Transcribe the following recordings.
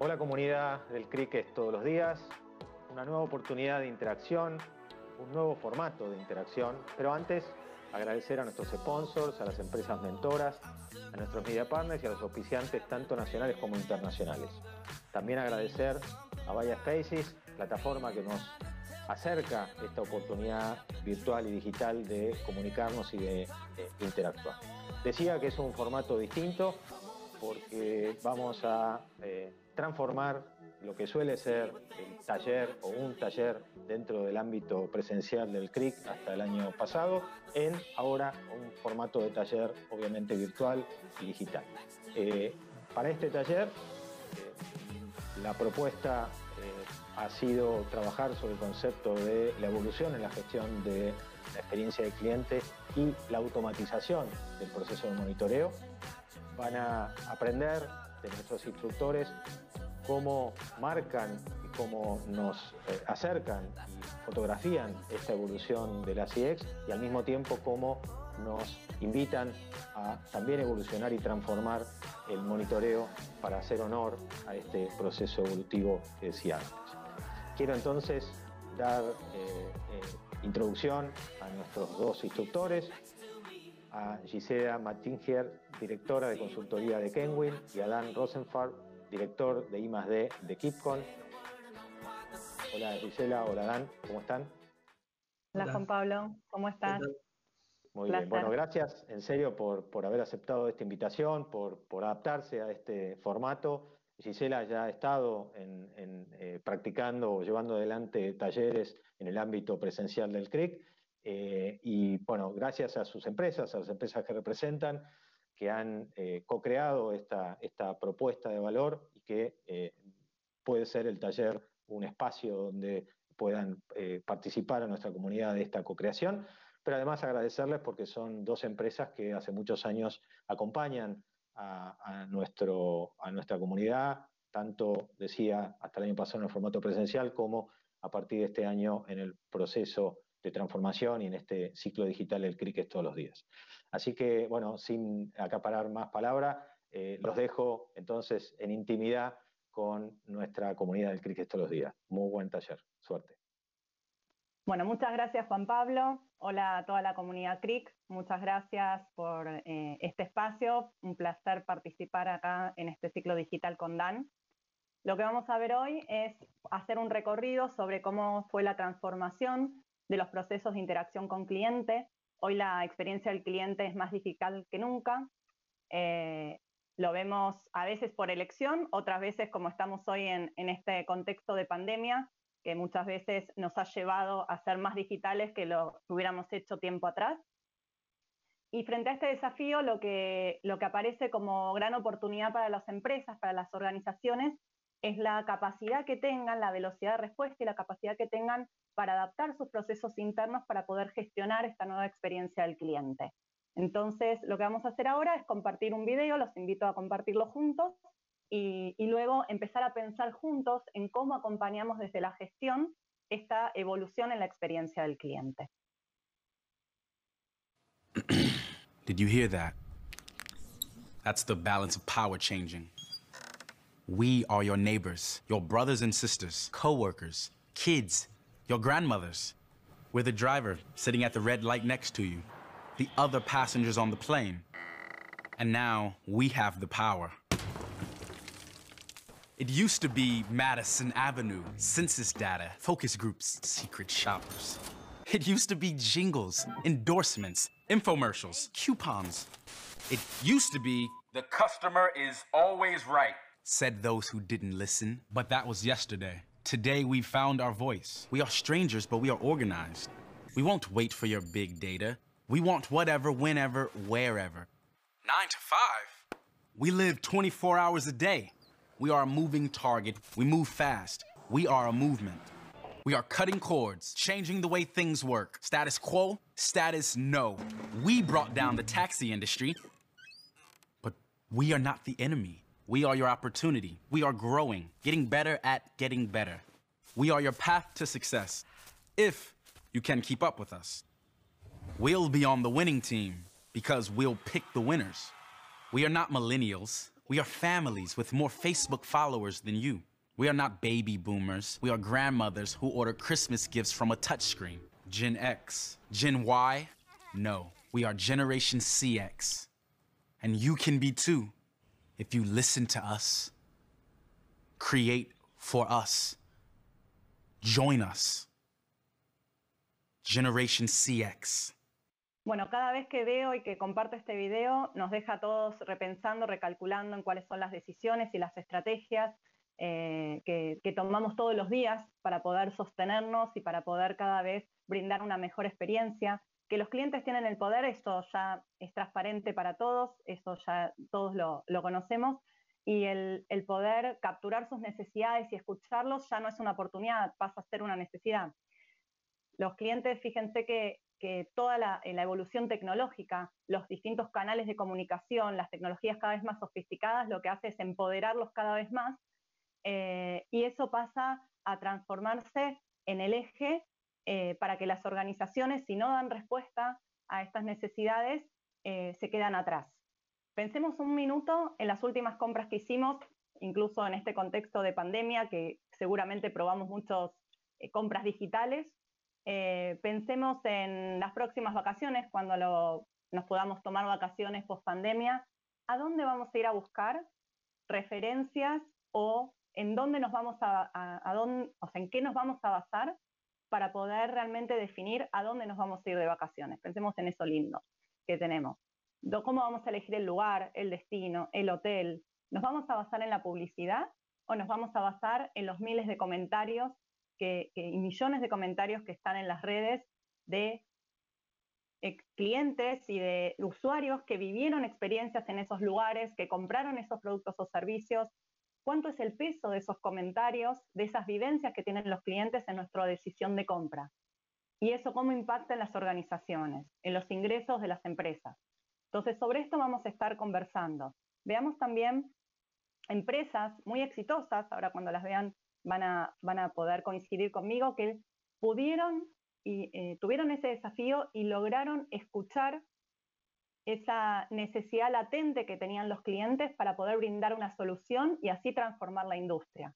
Hola comunidad del Cricket todos los días, una nueva oportunidad de interacción, un nuevo formato de interacción, pero antes agradecer a nuestros sponsors, a las empresas mentoras, a nuestros media partners y a los auspiciantes tanto nacionales como internacionales. También agradecer a Vaya Spaces, plataforma que nos acerca esta oportunidad virtual y digital de comunicarnos y de, interactuar. Decía que es un formato distinto porque vamos a eh, transformar lo que suele ser el taller o un taller dentro del ámbito presencial del CRIC hasta el año pasado en ahora un formato de taller obviamente virtual y digital. Eh, para este taller eh, la propuesta eh, ha sido trabajar sobre el concepto de la evolución en la gestión de la experiencia del cliente y la automatización del proceso de monitoreo. Van a aprender de nuestros instructores cómo marcan y cómo nos eh, acercan y fotografían esta evolución de la CX y al mismo tiempo cómo nos invitan a también evolucionar y transformar el monitoreo para hacer honor a este proceso evolutivo que decía antes. Quiero entonces dar eh, eh, introducción a nuestros dos instructores, a Gisela Mattinger, directora de consultoría de Kenwin, y a Dan Rosenfeld, director de I+D de KeepCon. Hola Gisela, hola Dan, ¿cómo están? Hola Juan Pablo, ¿cómo estás? Muy bien, bueno, gracias en serio por, por haber aceptado esta invitación, por, por, adaptarse a este formato. Gisela ya ha estado en, eh, practicando o llevando adelante talleres en el ámbito presencial del CRIC eh, y bueno, gracias a sus empresas, a las empresas que representan, que han eh, co-creado esta, esta, propuesta de valor y que eh, puede ser el taller un espacio donde puedan eh, participar a nuestra comunidad de esta co-creación, pero además agradecerles porque son dos empresas que hace muchos años acompañan a, nuestro, a nuestra comunidad, tanto, decía, hasta el año pasado en el formato presencial, como a partir de este año en el proceso de transformación y en este ciclo digital del cricket todos los días. Así que, bueno, sin acaparar más palabra, eh, los dejo entonces en intimidad con nuestra comunidad del cricket todos los días. Muy buen taller, suerte. Bueno, muchas gracias Juan Pablo. Hola a toda la comunidad CRIC. Muchas gracias por eh, este espacio. Un placer participar acá en este ciclo digital con Dan. Lo que vamos a ver hoy es hacer un recorrido sobre cómo fue la transformación de los procesos de interacción con cliente. Hoy la experiencia del cliente es más digital que nunca. Eh, lo vemos a veces por elección, otras veces como estamos hoy en, este contexto de pandemia, que muchas veces nos ha llevado a ser más digitales que lo hubiéramos hecho tiempo atrás. Y frente a este desafío, lo que, lo que aparece como gran oportunidad para las empresas, para las organizaciones, es la capacidad que tengan, la velocidad de respuesta y la capacidad que tengan para adaptar sus procesos internos para poder gestionar esta nueva experiencia del cliente. Entonces, lo que vamos a hacer ahora es compartir un video, los invito a compartirlo juntos y, y luego empezar a pensar juntos en cómo acompañamos desde la gestión esta evolución en la experiencia del cliente. Did you hear that? That's the balance of power changing. We are your neighbors, your brothers and sisters, co-workers, kids, your grandmothers. We're the driver sitting at the red light next to you, the other passengers on the plane. And now we have the power. It used to be Madison Avenue, census data, focus groups, secret shoppers. It used to be jingles, endorsements, infomercials, coupons. It used to be the customer is always right said those who didn't listen. But that was yesterday. Today we found our voice. We are strangers, but we are organized. We won't wait for your big data. We want whatever, whenever, wherever. Nine to five? We live 24 hours a day. We are a moving target. We move fast. We are a movement. We are cutting cords, changing the way things work. Status quo, status no. We brought down the taxi industry, but we are not the enemy. We are your opportunity. We are growing, getting better at getting better. We are your path to success, if you can keep up with us. We'll be on the winning team because we'll pick the winners. We are not millennials. We are families with more Facebook followers than you. We are not baby boomers. We are grandmothers who order Christmas gifts from a touchscreen. Gen X. Gen Y? No. We are Generation CX. And you can be too if you listen to us, create for us, join us. Generation CX. Bueno, cada vez que veo y que comparto este video, nos deja a todos repensando, recalculando en cuáles son las decisiones y las estrategias eh, que, que, tomamos todos los días para poder sostenernos y para poder cada vez brindar una mejor experiencia. Que los clientes tienen el poder, esto ya es transparente para todos, eso ya todos lo, lo conocemos, y el, el, poder capturar sus necesidades y escucharlos ya no es una oportunidad, pasa a ser una necesidad. Los clientes, fíjense que que toda la, la, evolución tecnológica, los distintos canales de comunicación, las tecnologías cada vez más sofisticadas, lo que hace es empoderarlos cada vez más eh, y eso pasa a transformarse en el eje eh, para que las organizaciones, si no dan respuesta a estas necesidades, eh, se quedan atrás. Pensemos un minuto en las últimas compras que hicimos, incluso en este contexto de pandemia, que seguramente probamos muchas compras digitales, eh, pensemos en las próximas vacaciones, cuando lo, nos podamos tomar vacaciones post pandemia, ¿a dónde vamos a ir a buscar referencias o en dónde nos vamos a, o sea, en qué nos vamos a basar para poder realmente definir a dónde nos vamos a ir de vacaciones? Pensemos en eso lindo que tenemos. ¿Cómo vamos a elegir el lugar, el destino, el hotel? ¿Nos vamos a basar en la publicidad o nos vamos a basar en los miles de comentarios que, y millones de comentarios que están en las redes de clientes y de usuarios que vivieron experiencias en esos lugares, que compraron esos productos o servicios. ¿Cuánto es el peso de esos comentarios, de esas vivencias que tienen los clientes en nuestra decisión de compra? Y eso cómo impacta en las organizaciones, en los ingresos de las empresas. Entonces, sobre esto vamos a estar conversando. Veamos también empresas muy exitosas, ahora cuando las vean van a, van a poder coincidir conmigo, que pudieron y eh, tuvieron ese desafío y lograron escuchar esa necesidad latente que tenían los clientes para poder brindar una solución y así transformar la industria.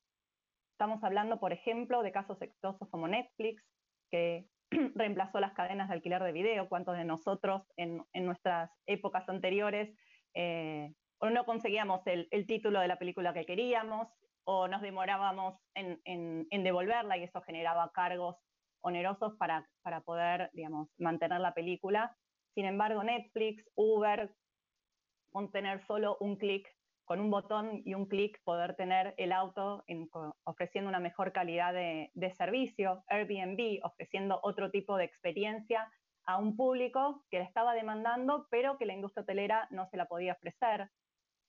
Estamos hablando, por ejemplo, de casos exitosos como Netflix, que reemplazó las cadenas de alquiler de video, cuántos de nosotros en, nuestras épocas anteriores eh, no conseguíamos el, el, título de la película que queríamos, o nos demorábamos en, en, en devolverla y eso generaba cargos onerosos para, para poder, digamos, mantener la película. Sin embargo, Netflix, Uber, con tener solo un clic, con un botón y un clic, poder tener el auto en, ofreciendo una mejor calidad de, de, servicio, Airbnb ofreciendo otro tipo de experiencia a un público que la estaba demandando, pero que la industria hotelera no se la podía ofrecer.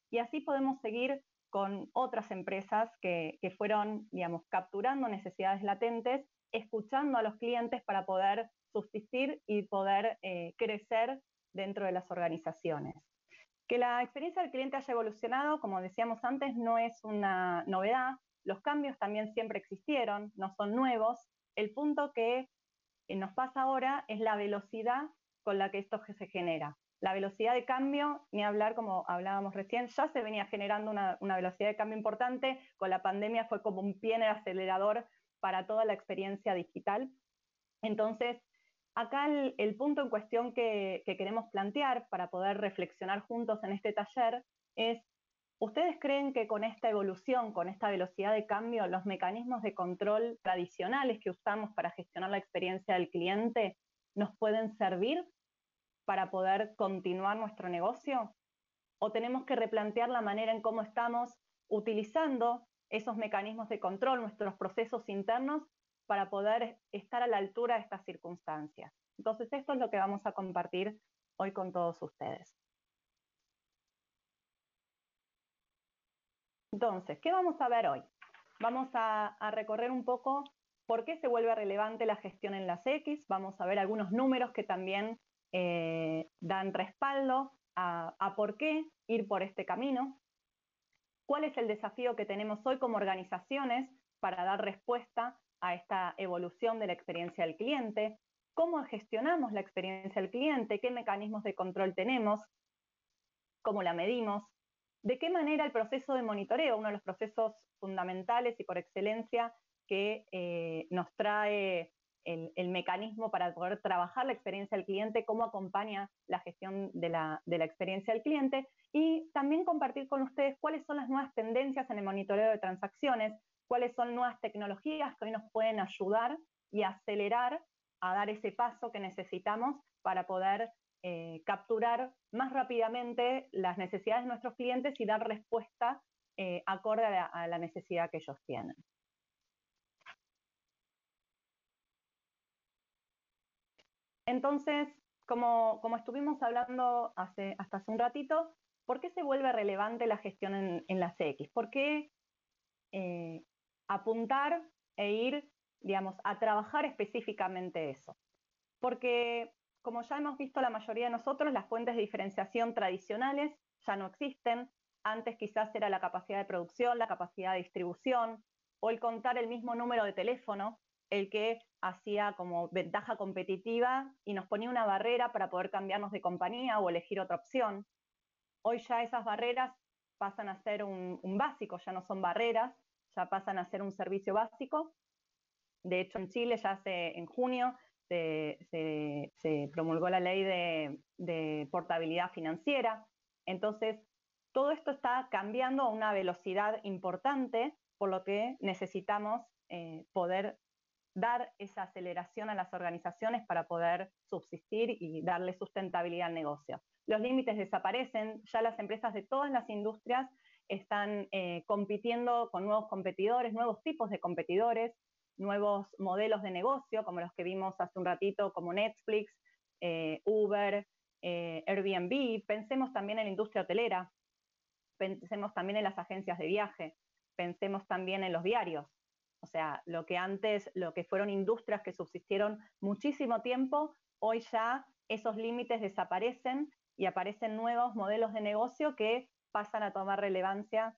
Y así podemos seguir con otras empresas que, que, fueron, digamos, capturando necesidades latentes, escuchando a los clientes para poder subsistir y poder eh, crecer dentro de las organizaciones. Que la experiencia del cliente haya evolucionado, como decíamos antes, no es una novedad. Los cambios también siempre existieron, no son nuevos. El punto que nos pasa ahora es la velocidad con la que esto se genera. La velocidad de cambio, ni hablar como hablábamos recién, ya se venía generando una, una, velocidad de cambio importante, con la pandemia fue como un pie en el acelerador para toda la experiencia digital. Entonces, acá el, punto en cuestión que, que queremos plantear para poder reflexionar juntos en este taller es, ¿ustedes creen que con esta evolución, con esta velocidad de cambio, los mecanismos de control tradicionales que usamos para gestionar la experiencia del cliente nos pueden servir para poder continuar nuestro negocio? ¿O tenemos que replantear la manera en cómo estamos utilizando esos mecanismos de control, nuestros procesos internos, para poder estar a la altura de estas circunstancias? Entonces, esto es lo que vamos a compartir hoy con todos ustedes. Entonces, ¿qué vamos a ver hoy? Vamos a, recorrer un poco por qué se vuelve relevante la gestión en las X, vamos a ver algunos números que también eh, dan respaldo a por qué ir por este camino, cuál es el desafío que tenemos hoy como organizaciones para dar respuesta a esta evolución de la experiencia del cliente, cómo gestionamos la experiencia del cliente, qué mecanismos de control tenemos, cómo la medimos, ¿De qué manera el proceso de monitoreo, uno de los procesos fundamentales y por excelencia que eh, nos trae el, mecanismo para poder trabajar la experiencia del cliente, cómo acompaña la gestión de la, de la experiencia del cliente y también compartir con ustedes cuáles son las nuevas tendencias en el monitoreo de transacciones, cuáles son nuevas tecnologías que hoy nos pueden ayudar y acelerar a dar ese paso que necesitamos para poder eh, capturar más rápidamente las necesidades de nuestros clientes y dar respuesta eh, acorde a la, necesidad que ellos tienen. Entonces, como, estuvimos hablando hace, hasta hace un ratito, ¿por qué se vuelve relevante la gestión en, en las X? ¿Por qué eh, apuntar e ir, digamos, a trabajar específicamente eso? Porque como ya hemos visto la mayoría de nosotros, las fuentes de diferenciación tradicionales ya no existen. Antes quizás era la capacidad de producción, la capacidad de distribución o el contar el mismo número de teléfono, el que hacía como ventaja competitiva y nos ponía una barrera para poder cambiarnos de compañía o elegir otra opción. Hoy ya esas barreras pasan a ser un, básico, ya no son barreras, pasan a ser un servicio básico. De hecho, en Chile ya hace en junio se, promulgó la ley de, portabilidad financiera. Entonces, todo esto está cambiando a una velocidad importante, por lo que necesitamos eh, poder dar esa aceleración a las organizaciones para poder subsistir y darle sustentabilidad al negocio. Los límites desaparecen, ya las empresas de todas las industrias están eh, compitiendo con nuevos competidores, nuevos tipos de competidores, nuevos modelos de negocio, como los que vimos hace un ratito, como Netflix, eh, Uber, eh, Airbnb. Pensemos también en la industria hotelera, pensemos también en las agencias de viaje, pensemos también en los diarios. O sea, lo que antes, lo que fueron industrias que subsistieron muchísimo tiempo, hoy ya esos límites desaparecen y aparecen nuevos modelos de negocio que pasan a tomar relevancia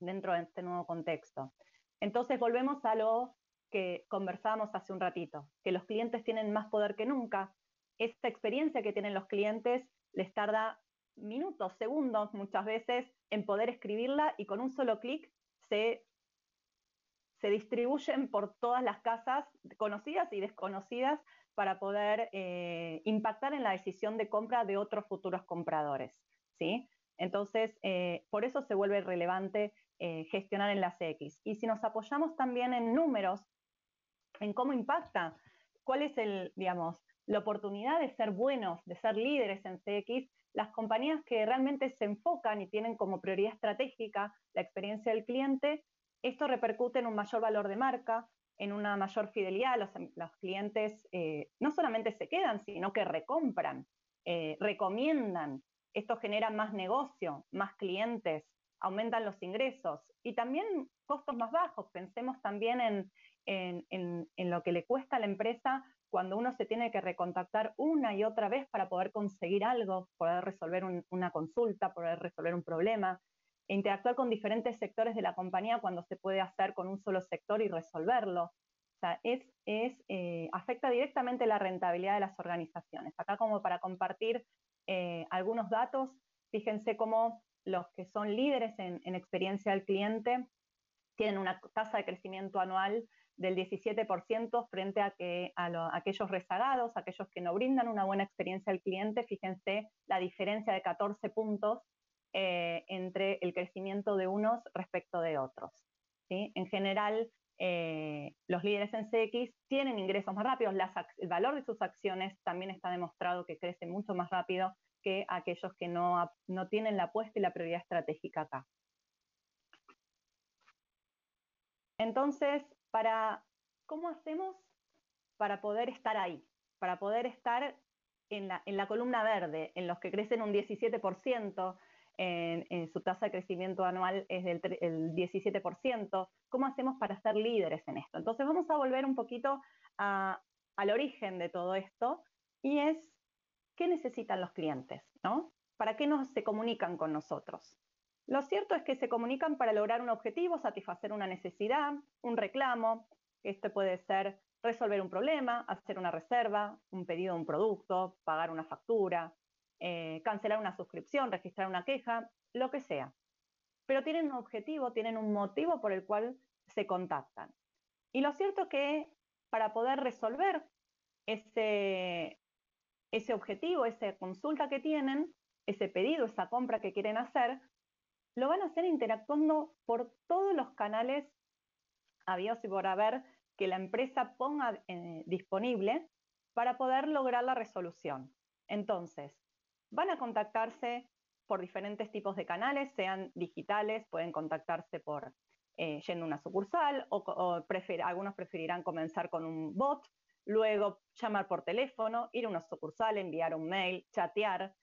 dentro de este nuevo contexto. Entonces volvemos a lo que conversábamos hace un ratito, que los clientes tienen más poder que nunca. Esta experiencia que tienen los clientes les tarda minutos, segundos muchas veces en poder escribirla y con un solo clic se, se distribuyen por todas las casas conocidas y desconocidas para poder eh, impactar en la decisión de compra de otros futuros compradores. ¿sí? Entonces, eh, por eso se vuelve relevante eh, gestionar en las X. Y si nos apoyamos también en números en cómo impacta, cuál es el, digamos, la oportunidad de ser buenos, de ser líderes en CX, las compañías que realmente se enfocan y tienen como prioridad estratégica la experiencia del cliente, esto repercute en un mayor valor de marca, en una mayor fidelidad. Los, los clientes eh, no solamente se quedan, sino que recompran, eh, recomiendan. Esto genera más negocio, más clientes, aumentan los ingresos y también costos más bajos. Pensemos también en, en, lo que le cuesta a la empresa cuando uno se tiene que recontactar una y otra vez para poder conseguir algo, poder resolver una consulta, poder resolver un problema, e interactuar con diferentes sectores de la compañía cuando se puede hacer con un solo sector y resolverlo. O sea, es, eh, afecta directamente la rentabilidad de las organizaciones. Acá como para compartir eh, algunos datos, fíjense cómo los que son líderes en, en experiencia al cliente tienen una tasa de crecimiento anual del 17% frente a, que, a, aquellos rezagados, aquellos que no brindan una buena experiencia al cliente. Fíjense la diferencia de 14 puntos eh, entre el crecimiento de unos respecto de otros. En general, eh, los líderes en CX tienen ingresos más rápidos, el valor de sus acciones también está demostrado que crece mucho más rápido que aquellos que no, tienen la apuesta y la prioridad estratégica acá. Entonces, cómo hacemos para poder estar ahí, para poder estar en la, columna verde, en los que crecen un 17%, en, su tasa de crecimiento anual es del el 17%, ¿cómo hacemos para ser líderes en esto? Entonces vamos a volver un poquito al origen de todo esto y es, ¿qué necesitan los clientes? ¿no? ¿Para qué nos se comunican con nosotros? Lo cierto es que se comunican para lograr un objetivo, satisfacer una necesidad, un reclamo. Este puede ser resolver un problema, hacer una reserva, un pedido de un producto, pagar una factura, eh, cancelar una suscripción, registrar una queja. lo que sea. Pero tienen un objetivo, tienen un motivo por el cual se contactan. Y lo cierto es que para poder resolver ese, objetivo, esa consulta que tienen, ese pedido, esa compra que quieren hacer, lo van a hacer interactuando por todos los canales habidos y por haber que la empresa ponga eh, disponible para poder lograr la resolución. Entonces, van a contactarse por diferentes tipos de canales, sean digitales, pueden contactarse por eh, yendo a una sucursal, o, algunos preferirán comenzar con un bot, luego llamar por teléfono, ir a una sucursal, enviar un mail, chatear.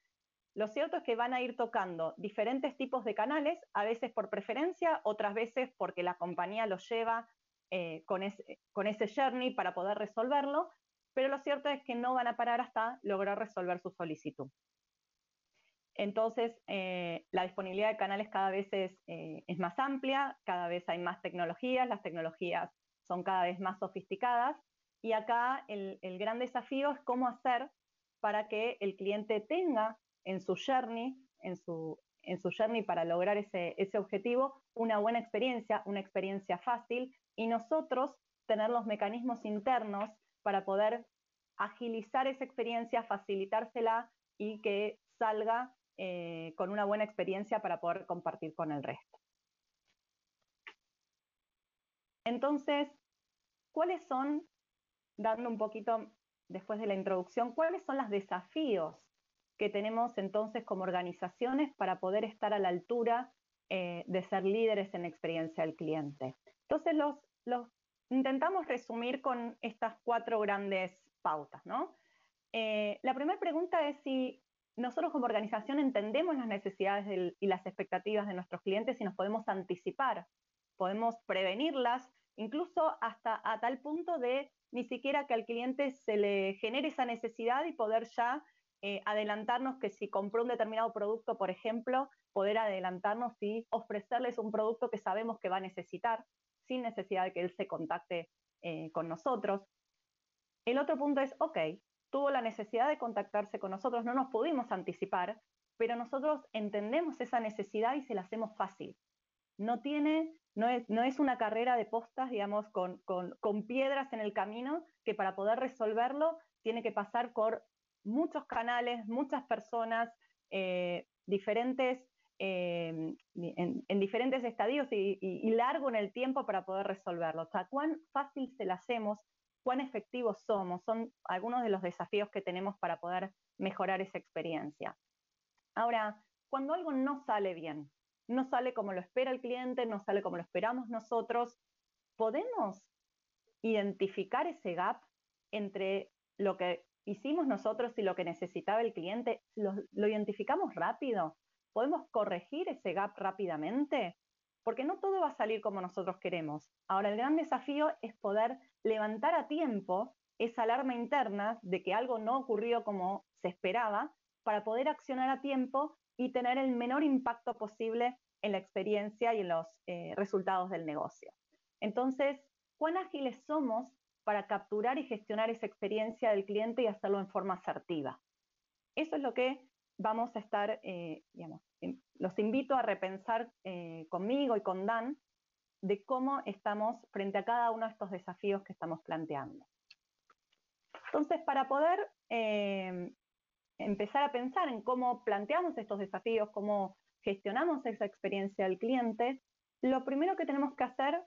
Lo cierto es que van a ir tocando diferentes tipos de canales, a veces por preferencia, otras veces porque la compañía los lleva eh, con, ese, con ese journey para poder resolverlo, pero lo cierto es que no van a parar hasta lograr resolver su solicitud. Entonces, eh, la disponibilidad de canales cada vez es, eh, es, más amplia, cada vez hay más tecnologías, las tecnologías son cada vez más sofisticadas y acá el, el gran desafío es cómo hacer para que el cliente tenga en su journey, en su, en su journey para lograr ese, ese objetivo, una buena experiencia, una experiencia fácil y nosotros tener los mecanismos internos para poder agilizar esa experiencia, facilitársela y que salga eh, con una buena experiencia para poder compartir con el resto. Entonces, ¿cuáles son, dando un poquito después de la introducción, cuáles son los desafíos que tenemos entonces como organizaciones para poder estar a la altura eh, de ser líderes en experiencia del cliente? Entonces, los, los intentamos resumir con estas cuatro grandes pautas, ¿no? Eh, la primera pregunta es si nosotros como organización entendemos las necesidades y las expectativas de nuestros clientes y nos podemos anticipar, podemos prevenirlas, incluso hasta a tal punto de ni siquiera que al cliente se le genere esa necesidad y poder ya eh, adelantarnos que si compró un determinado producto, por ejemplo, poder adelantarnos y ofrecerles un producto que sabemos que va a necesitar sin necesidad de que él se contacte eh, con nosotros. El otro punto es, ok, tuvo la necesidad de contactarse con nosotros, no nos pudimos anticipar, pero nosotros entendemos esa necesidad y se la hacemos fácil. No tiene, no es, no es una carrera de postas, digamos, con, con, con, piedras en el camino, que para poder resolverlo tiene que pasar por muchos canales, muchas personas, eh, diferentes, eh, en, en, diferentes estadios y, largo en el tiempo para poder resolverlo. O cuán fácil se la hacemos cuán efectivos somos, son algunos de los desafíos que tenemos para poder mejorar esa experiencia. Ahora, cuando algo no sale bien, no sale como lo espera el cliente, no sale como lo esperamos nosotros, ¿podemos identificar ese gap entre lo que hicimos nosotros y lo que necesitaba el cliente? ¿Lo, identificamos rápido? ¿Podemos corregir ese gap rápidamente? Porque no todo va a salir como nosotros queremos. Ahora, el gran desafío es poder levantar a tiempo esa alarma interna de que algo no ocurrió como se esperaba para poder accionar a tiempo y tener el menor impacto posible en la experiencia y en los eh, resultados del negocio. Entonces, ¿cuán ágiles somos para capturar y gestionar esa experiencia del cliente y hacerlo en forma asertiva? Eso es lo que vamos a estar, eh, digamos, los invito a repensar eh, conmigo y con Dan de cómo estamos frente a cada uno de estos desafíos que estamos planteando. Entonces, para poder eh, empezar a pensar en cómo planteamos estos desafíos, cómo gestionamos esa experiencia del cliente, lo primero que tenemos que hacer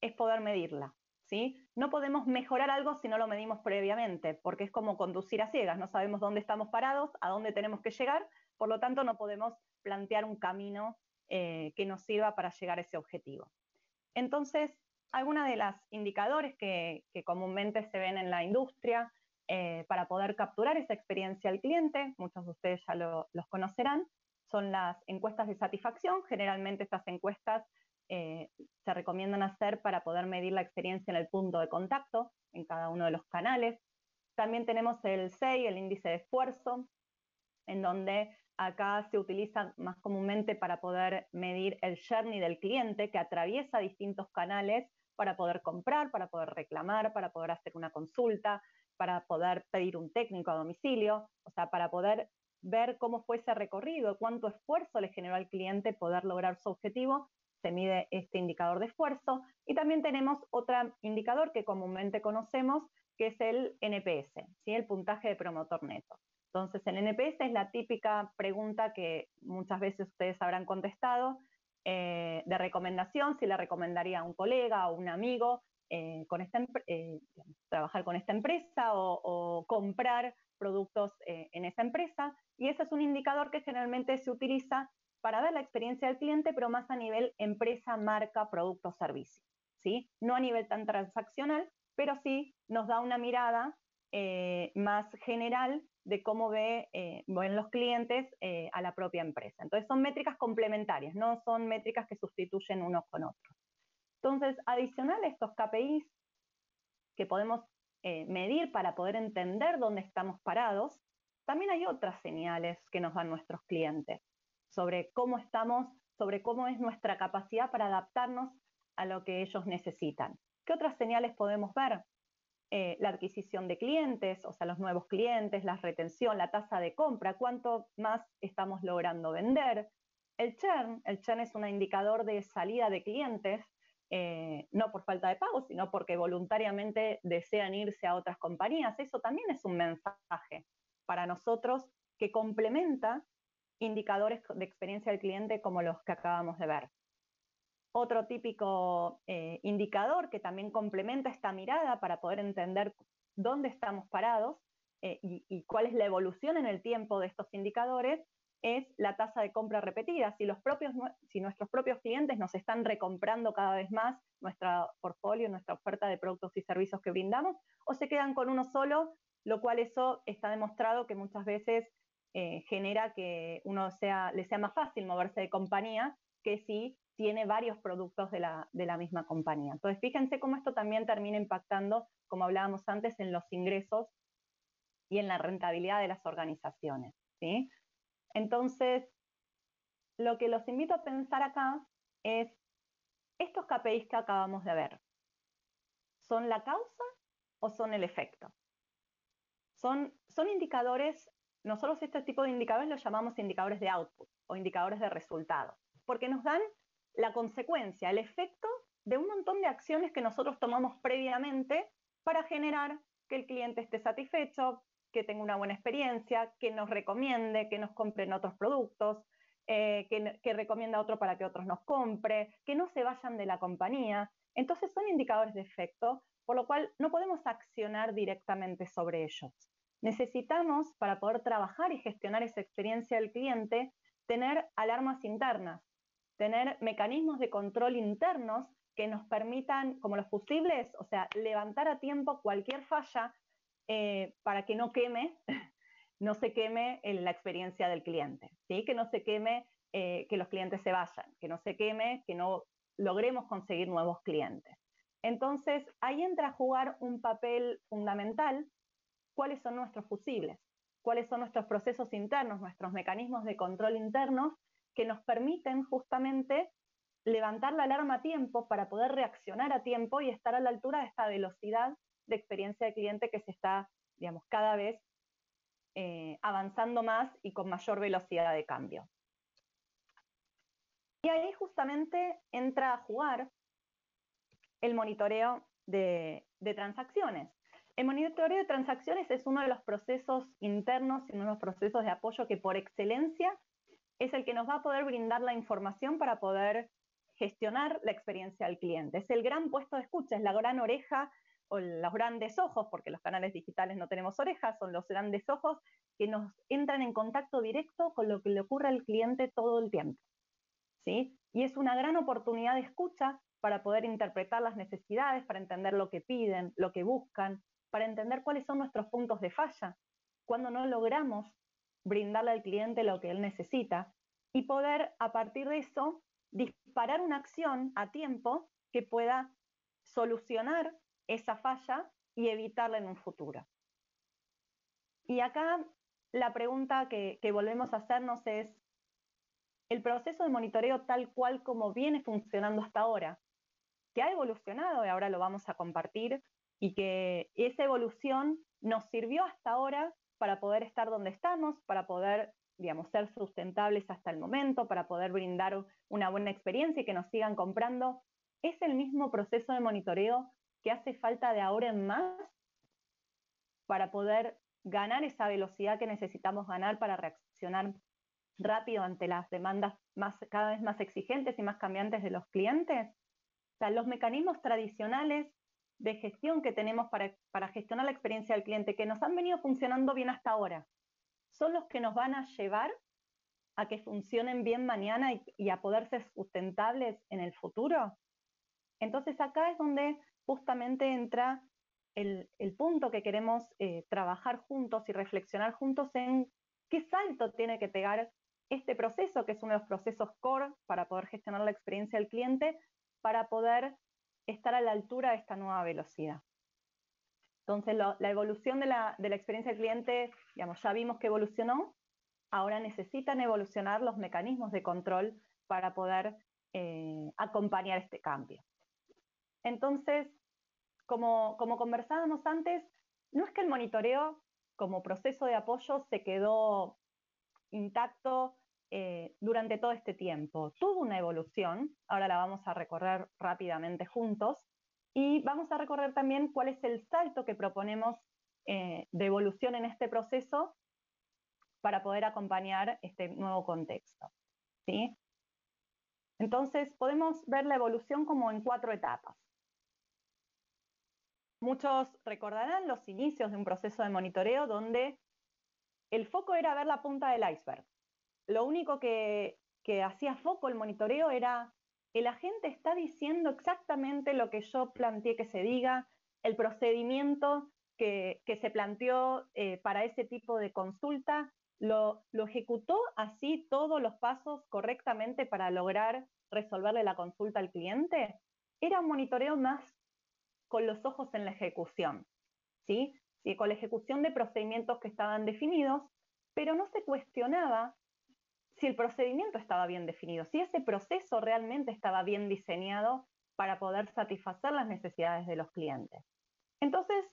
es poder medirla. ¿Sí? No podemos mejorar algo si no lo medimos previamente, porque es como conducir a ciegas, no sabemos dónde estamos parados, a dónde tenemos que llegar, por lo tanto no podemos plantear un camino eh, que nos sirva para llegar a ese objetivo. Entonces, algunos de los indicadores que, comúnmente se ven en la industria eh, para poder capturar esa experiencia al cliente, muchos de ustedes ya lo, los conocerán, son las encuestas de satisfacción. Generalmente estas encuestas eh, se recomiendan hacer para poder medir la experiencia en el punto de contacto, en cada uno de los canales. También tenemos el SEI, el índice de esfuerzo, en donde acá se utiliza más comúnmente para poder medir el journey del cliente que atraviesa distintos canales para poder comprar, para poder reclamar, para poder hacer una consulta, para poder pedir un técnico a domicilio, o sea, para poder ver cómo fue ese recorrido, cuánto esfuerzo le generó al cliente poder lograr su objetivo, se mide este indicador de esfuerzo. Y también tenemos otro indicador que comúnmente conocemos, que es el NPS, ¿sí? el puntaje de promotor neto. Entonces, el NPS es la típica pregunta que muchas veces ustedes habrán contestado eh, de recomendación, si le recomendaría a un colega o un amigo eh, con esta, eh, trabajar con esta empresa o, comprar productos en esa empresa. Y ese es un indicador que generalmente se utiliza para ver la experiencia del cliente, pero más a nivel empresa, marca, producto, servicio. ¿sí? No a nivel tan transaccional, pero sí nos da una mirada más general de cómo ve, ven los clientes a la propia empresa. Entonces son métricas complementarias, no son métricas que sustituyen unos con otros. Entonces, adicional a estos KPIs que podemos eh, medir para poder entender dónde estamos parados, también hay otras señales que nos dan nuestros clientes sobre cómo estamos, sobre cómo es nuestra capacidad para adaptarnos a lo que ellos necesitan. ¿Qué otras señales podemos ver? Eh, la adquisición de clientes, o sea, los nuevos clientes, la retención, la tasa de compra, cuánto más estamos logrando vender. El churn, el churn es un indicador de salida de clientes eh, no por falta de pago, sino porque voluntariamente desean irse a otras compañías. Eso también es un mensaje para nosotros que complementa indicadores de experiencia del cliente como los que acabamos de ver. Otro típico eh, indicador que también complementa esta mirada para poder entender dónde estamos parados eh, y, cuál es la evolución en el tiempo de estos indicadores es la tasa de compra repetida. Si, los propios, si nuestros propios clientes nos están recomprando cada vez más nuestro portfolio, nuestra oferta de productos y servicios que brindamos, o se quedan con uno solo, lo cual eso está demostrado que muchas veces eh, genera que uno sea, le sea más fácil moverse de compañía que si tiene varios productos de la, de la misma compañía. Entonces, fíjense cómo esto también termina impactando, como hablábamos antes, en los ingresos y en la rentabilidad de las organizaciones. ¿sí? Entonces, lo que los invito a pensar acá es, estos KPIs que acabamos de ver, ¿son la causa o son el efecto? Son, son indicadores, nosotros este tipo de indicadores los llamamos indicadores de output o indicadores de resultado, porque nos dan la consecuencia, el efecto de un montón de acciones que nosotros tomamos previamente para generar que el cliente esté satisfecho, que tenga una buena experiencia, que nos recomiende, que nos compren otros productos, eh, que, que recomienda a otro para que otros nos compre, que no se vayan de la compañía. Entonces son indicadores de efecto, por lo cual no podemos accionar directamente sobre ellos. Necesitamos, para poder trabajar y gestionar esa experiencia del cliente, tener alarmas internas, tener mecanismos de control internos que nos permitan, como los fusibles, o sea, levantar a tiempo cualquier falla eh, para que no queme, no se queme la experiencia del cliente, ¿sí? que no se queme eh, que los clientes se vayan, que no se queme que no logremos conseguir nuevos clientes. Entonces, ahí entra a jugar un papel fundamental cuáles son nuestros fusibles, cuáles son nuestros procesos internos, nuestros mecanismos de control internos que nos permiten justamente levantar la alarma a tiempo para poder reaccionar a tiempo y estar a la altura de esta velocidad de experiencia de cliente que se está, digamos, cada vez eh, avanzando más y con mayor velocidad de cambio. Y ahí justamente entra a jugar el monitoreo de, de, transacciones. El monitoreo de transacciones es uno de los procesos internos y uno de los procesos de apoyo que por excelencia es el que nos va a poder brindar la información para poder gestionar la experiencia del cliente. Es el gran puesto de escucha, es la gran oreja o los grandes ojos, porque los canales digitales no tenemos orejas, son los grandes ojos que nos entran en contacto directo con lo que le ocurre al cliente todo el tiempo. ¿sí? Y es una gran oportunidad de escucha para poder interpretar las necesidades, para entender lo que piden, lo que buscan, para entender cuáles son nuestros puntos de falla, cuando no logramos brindarle al cliente lo que él necesita y poder a partir de eso disparar una acción a tiempo que pueda solucionar esa falla y evitarla en un futuro. Y acá la pregunta que, volvemos a hacernos es, el proceso de monitoreo tal cual como viene funcionando hasta ahora, que ha evolucionado y ahora lo vamos a compartir, y que esa evolución nos sirvió hasta ahora para poder estar donde estamos, para poder, digamos, ser sustentables hasta el momento, para poder brindar una buena experiencia y que nos sigan comprando, es el mismo proceso de monitoreo que hace falta de ahora en más para poder ganar esa velocidad que necesitamos ganar para reaccionar rápido ante las demandas más, cada vez más exigentes y más cambiantes de los clientes. O sea, los mecanismos tradicionales de gestión que tenemos para, para gestionar la experiencia del cliente, que nos han venido funcionando bien hasta ahora, son los que nos van a llevar a que funcionen bien mañana y, a poder ser sustentables en el futuro. Entonces acá es donde justamente entra el, punto que queremos eh, trabajar juntos y reflexionar juntos en qué salto tiene que pegar este proceso, que es uno de los procesos core para poder gestionar la experiencia del cliente, para poder estar a la altura de esta nueva velocidad. Entonces, la evolución de la, experiencia del cliente, digamos, ya vimos que evolucionó, ahora necesitan evolucionar los mecanismos de control para poder eh, acompañar este cambio. Entonces, como, como conversábamos antes, no es que el monitoreo como proceso de apoyo se quedó intacto eh, durante todo este tiempo. Tuvo una evolución, ahora la vamos a recorrer rápidamente juntos, y vamos a recorrer también cuál es el salto que proponemos eh, de evolución en este proceso para poder acompañar este nuevo contexto. ¿sí? Entonces, podemos ver la evolución como en cuatro etapas. Muchos recordarán los inicios de un proceso de monitoreo donde el foco era ver la punta del iceberg. Lo único que, hacía foco el monitoreo era el agente está diciendo exactamente lo que yo planteé que se diga, el procedimiento que, se planteó eh, para ese tipo de consulta, lo, lo, ejecutó así todos los pasos correctamente para lograr resolverle la consulta al cliente. Era un monitoreo más con los ojos en la ejecución, ¿sí? ¿sí? Con la ejecución de procedimientos que estaban definidos, pero no se cuestionaba si el procedimiento estaba bien definido, si ese proceso realmente estaba bien diseñado para poder satisfacer las necesidades de los clientes. Entonces,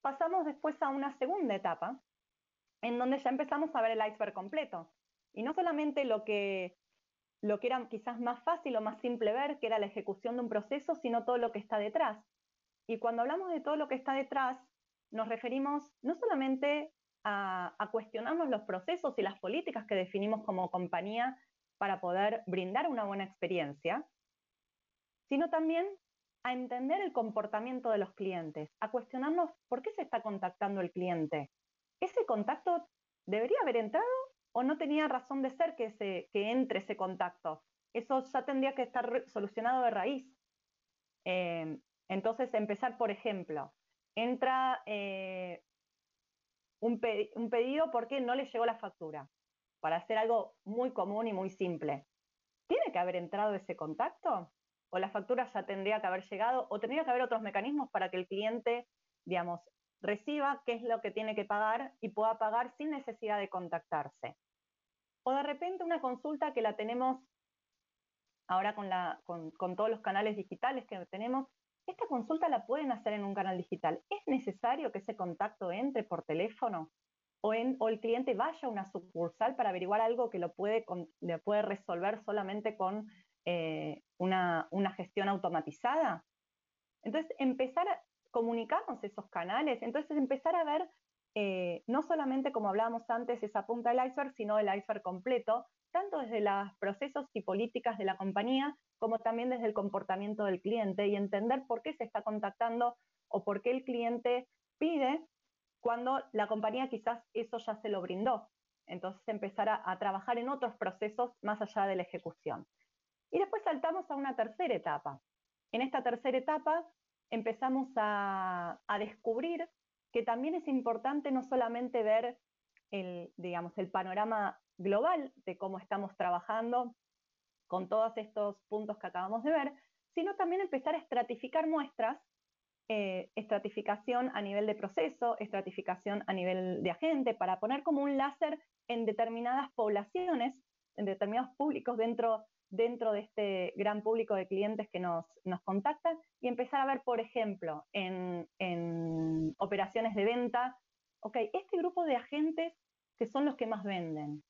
pasamos después a una segunda etapa, en donde ya empezamos a ver el iceberg completo. Y no solamente lo que, lo que era quizás más fácil o más simple ver, que era la ejecución de un proceso, sino todo lo que está detrás. Y cuando hablamos de todo lo que está detrás, nos referimos no solamente a, cuestionarnos los procesos y las políticas que definimos como compañía para poder brindar una buena experiencia, sino también a entender el comportamiento de los clientes, a cuestionarnos por qué se está contactando el cliente. ¿Ese contacto debería haber entrado o no tenía razón de ser que, se, que entre ese contacto? Eso ya tendría que estar solucionado de raíz. Eh, entonces, empezar, por ejemplo, entra eh, un, pedido porque no le llegó la factura, para hacer algo muy común y muy simple. ¿Tiene que haber entrado ese contacto? ¿O la factura ya tendría que haber llegado? ¿O tendría que haber otros mecanismos para que el cliente, digamos, reciba qué es lo que tiene que pagar y pueda pagar sin necesidad de contactarse? O de repente una consulta que la tenemos ahora con, con todos los canales digitales que tenemos, esta consulta la pueden hacer en un canal digital. ¿Es necesario que ese contacto entre por teléfono o, el cliente vaya a una sucursal para averiguar algo que lo puede, resolver solamente con eh, una, gestión automatizada? Entonces, empezar a comunicarnos esos canales, entonces empezar a ver eh, no solamente como hablábamos antes esa punta del iceberg, sino el iceberg completo, tanto desde los procesos y políticas de la compañía como también desde el comportamiento del cliente y entender por qué se está contactando o por qué el cliente pide cuando la compañía quizás eso ya se lo brindó. Entonces empezar a, trabajar en otros procesos más allá de la ejecución. Y después saltamos a una tercera etapa. En esta tercera etapa empezamos a, a descubrir que también es importante no solamente ver el, digamos, el panorama global de cómo estamos trabajando con todos estos puntos que acabamos de ver, sino también empezar a estratificar muestras, eh, estratificación a nivel de proceso, estratificación a nivel de agente, para poner como un láser en determinadas poblaciones, en determinados públicos dentro, dentro de este gran público de clientes que nos, nos contactan y empezar a ver, por ejemplo, en, en operaciones de venta ok, este grupo de agentes que son los que más venden,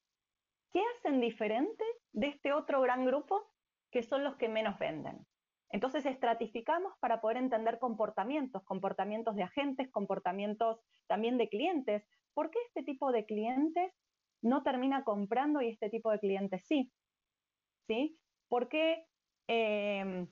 ¿qué hacen diferente de este otro gran grupo que son los que menos venden? Entonces estratificamos para poder entender comportamientos, comportamientos de agentes, comportamientos también de clientes. ¿Por qué este tipo de clientes no termina comprando y este tipo de clientes sí? ¿Sí? ¿Por qué em,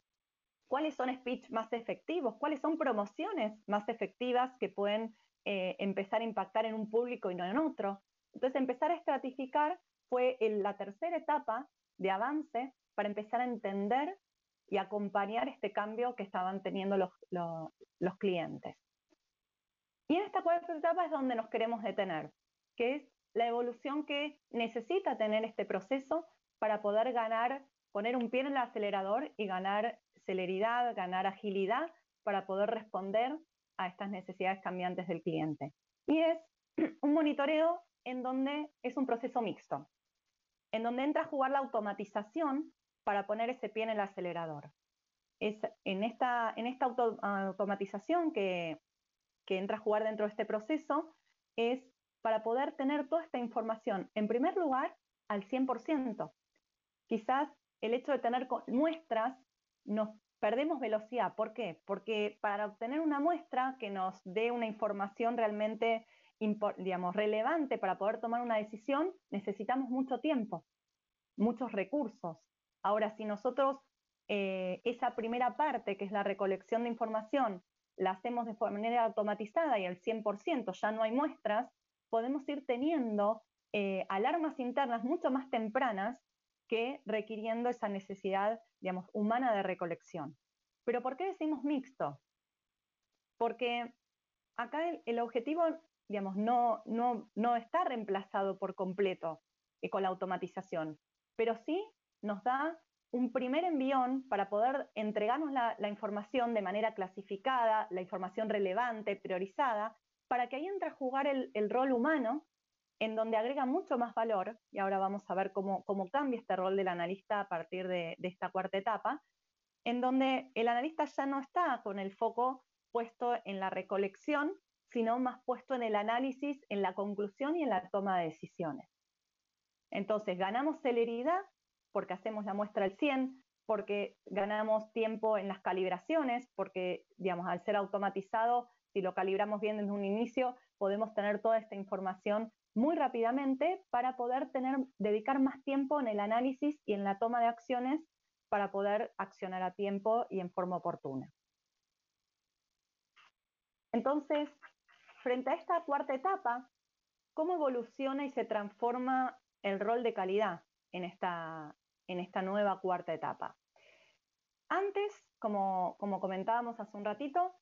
cuáles son speech más efectivos, cuáles son promociones más efectivas que pueden eh, empezar a impactar en un público y no en otro. Entonces, empezar a estratificar fue la tercera etapa de avance para empezar a entender y acompañar este cambio que estaban teniendo los, los clientes. Y en esta cuarta etapa es donde nos queremos detener, que es la evolución que necesita tener este proceso para poder ganar, poner un pie en el acelerador y ganar celeridad, ganar agilidad para poder responder a estas necesidades cambiantes del cliente. Y es un monitoreo en donde es un proceso mixto, en donde entra a jugar la automatización para poner ese pie en el acelerador. Es en esta, en esta automatización que, que entra a jugar dentro de este proceso es para poder tener toda esta información, en primer lugar, al 100%. Quizás el hecho de tener muestras nos perdemos velocidad. ¿Por qué? Porque para obtener una muestra que nos dé una información realmente digamos, relevante para poder tomar una decisión, necesitamos mucho tiempo, muchos recursos. Ahora, si nosotros eh, esa primera parte, que es la recolección de información, la hacemos de manera automatizada y al 100% ya no hay muestras, podemos ir teniendo eh, alarmas internas mucho más tempranas que requiriendo esa necesidad, digamos, humana de recolección. Pero ¿por qué decimos mixto? Porque acá el, objetivo, digamos, no, no, no, está reemplazado por completo eh, con la automatización, pero sí nos da un primer envión para poder entregarnos la, información de manera clasificada, la información relevante, priorizada, para que ahí entre a jugar el, el rol humano en donde agrega mucho más valor, y ahora vamos a ver cómo, cómo cambia este rol del analista a partir de, esta cuarta etapa, en donde el analista ya no está con el foco puesto en la recolección, sino más puesto en el análisis, en la conclusión y en la toma de decisiones. Entonces, ganamos celeridad porque hacemos la muestra al 100, porque ganamos tiempo en las calibraciones, porque, digamos, al ser automatizado, si lo calibramos bien desde un inicio, podemos tener toda esta información muy rápidamente para poder tener, dedicar más tiempo en el análisis y en la toma de acciones para poder accionar a tiempo y en forma oportuna. Entonces, frente a esta cuarta etapa, ¿cómo evoluciona y se transforma el rol de calidad en esta, en esta nueva cuarta etapa? Antes, como, como comentábamos hace un ratito,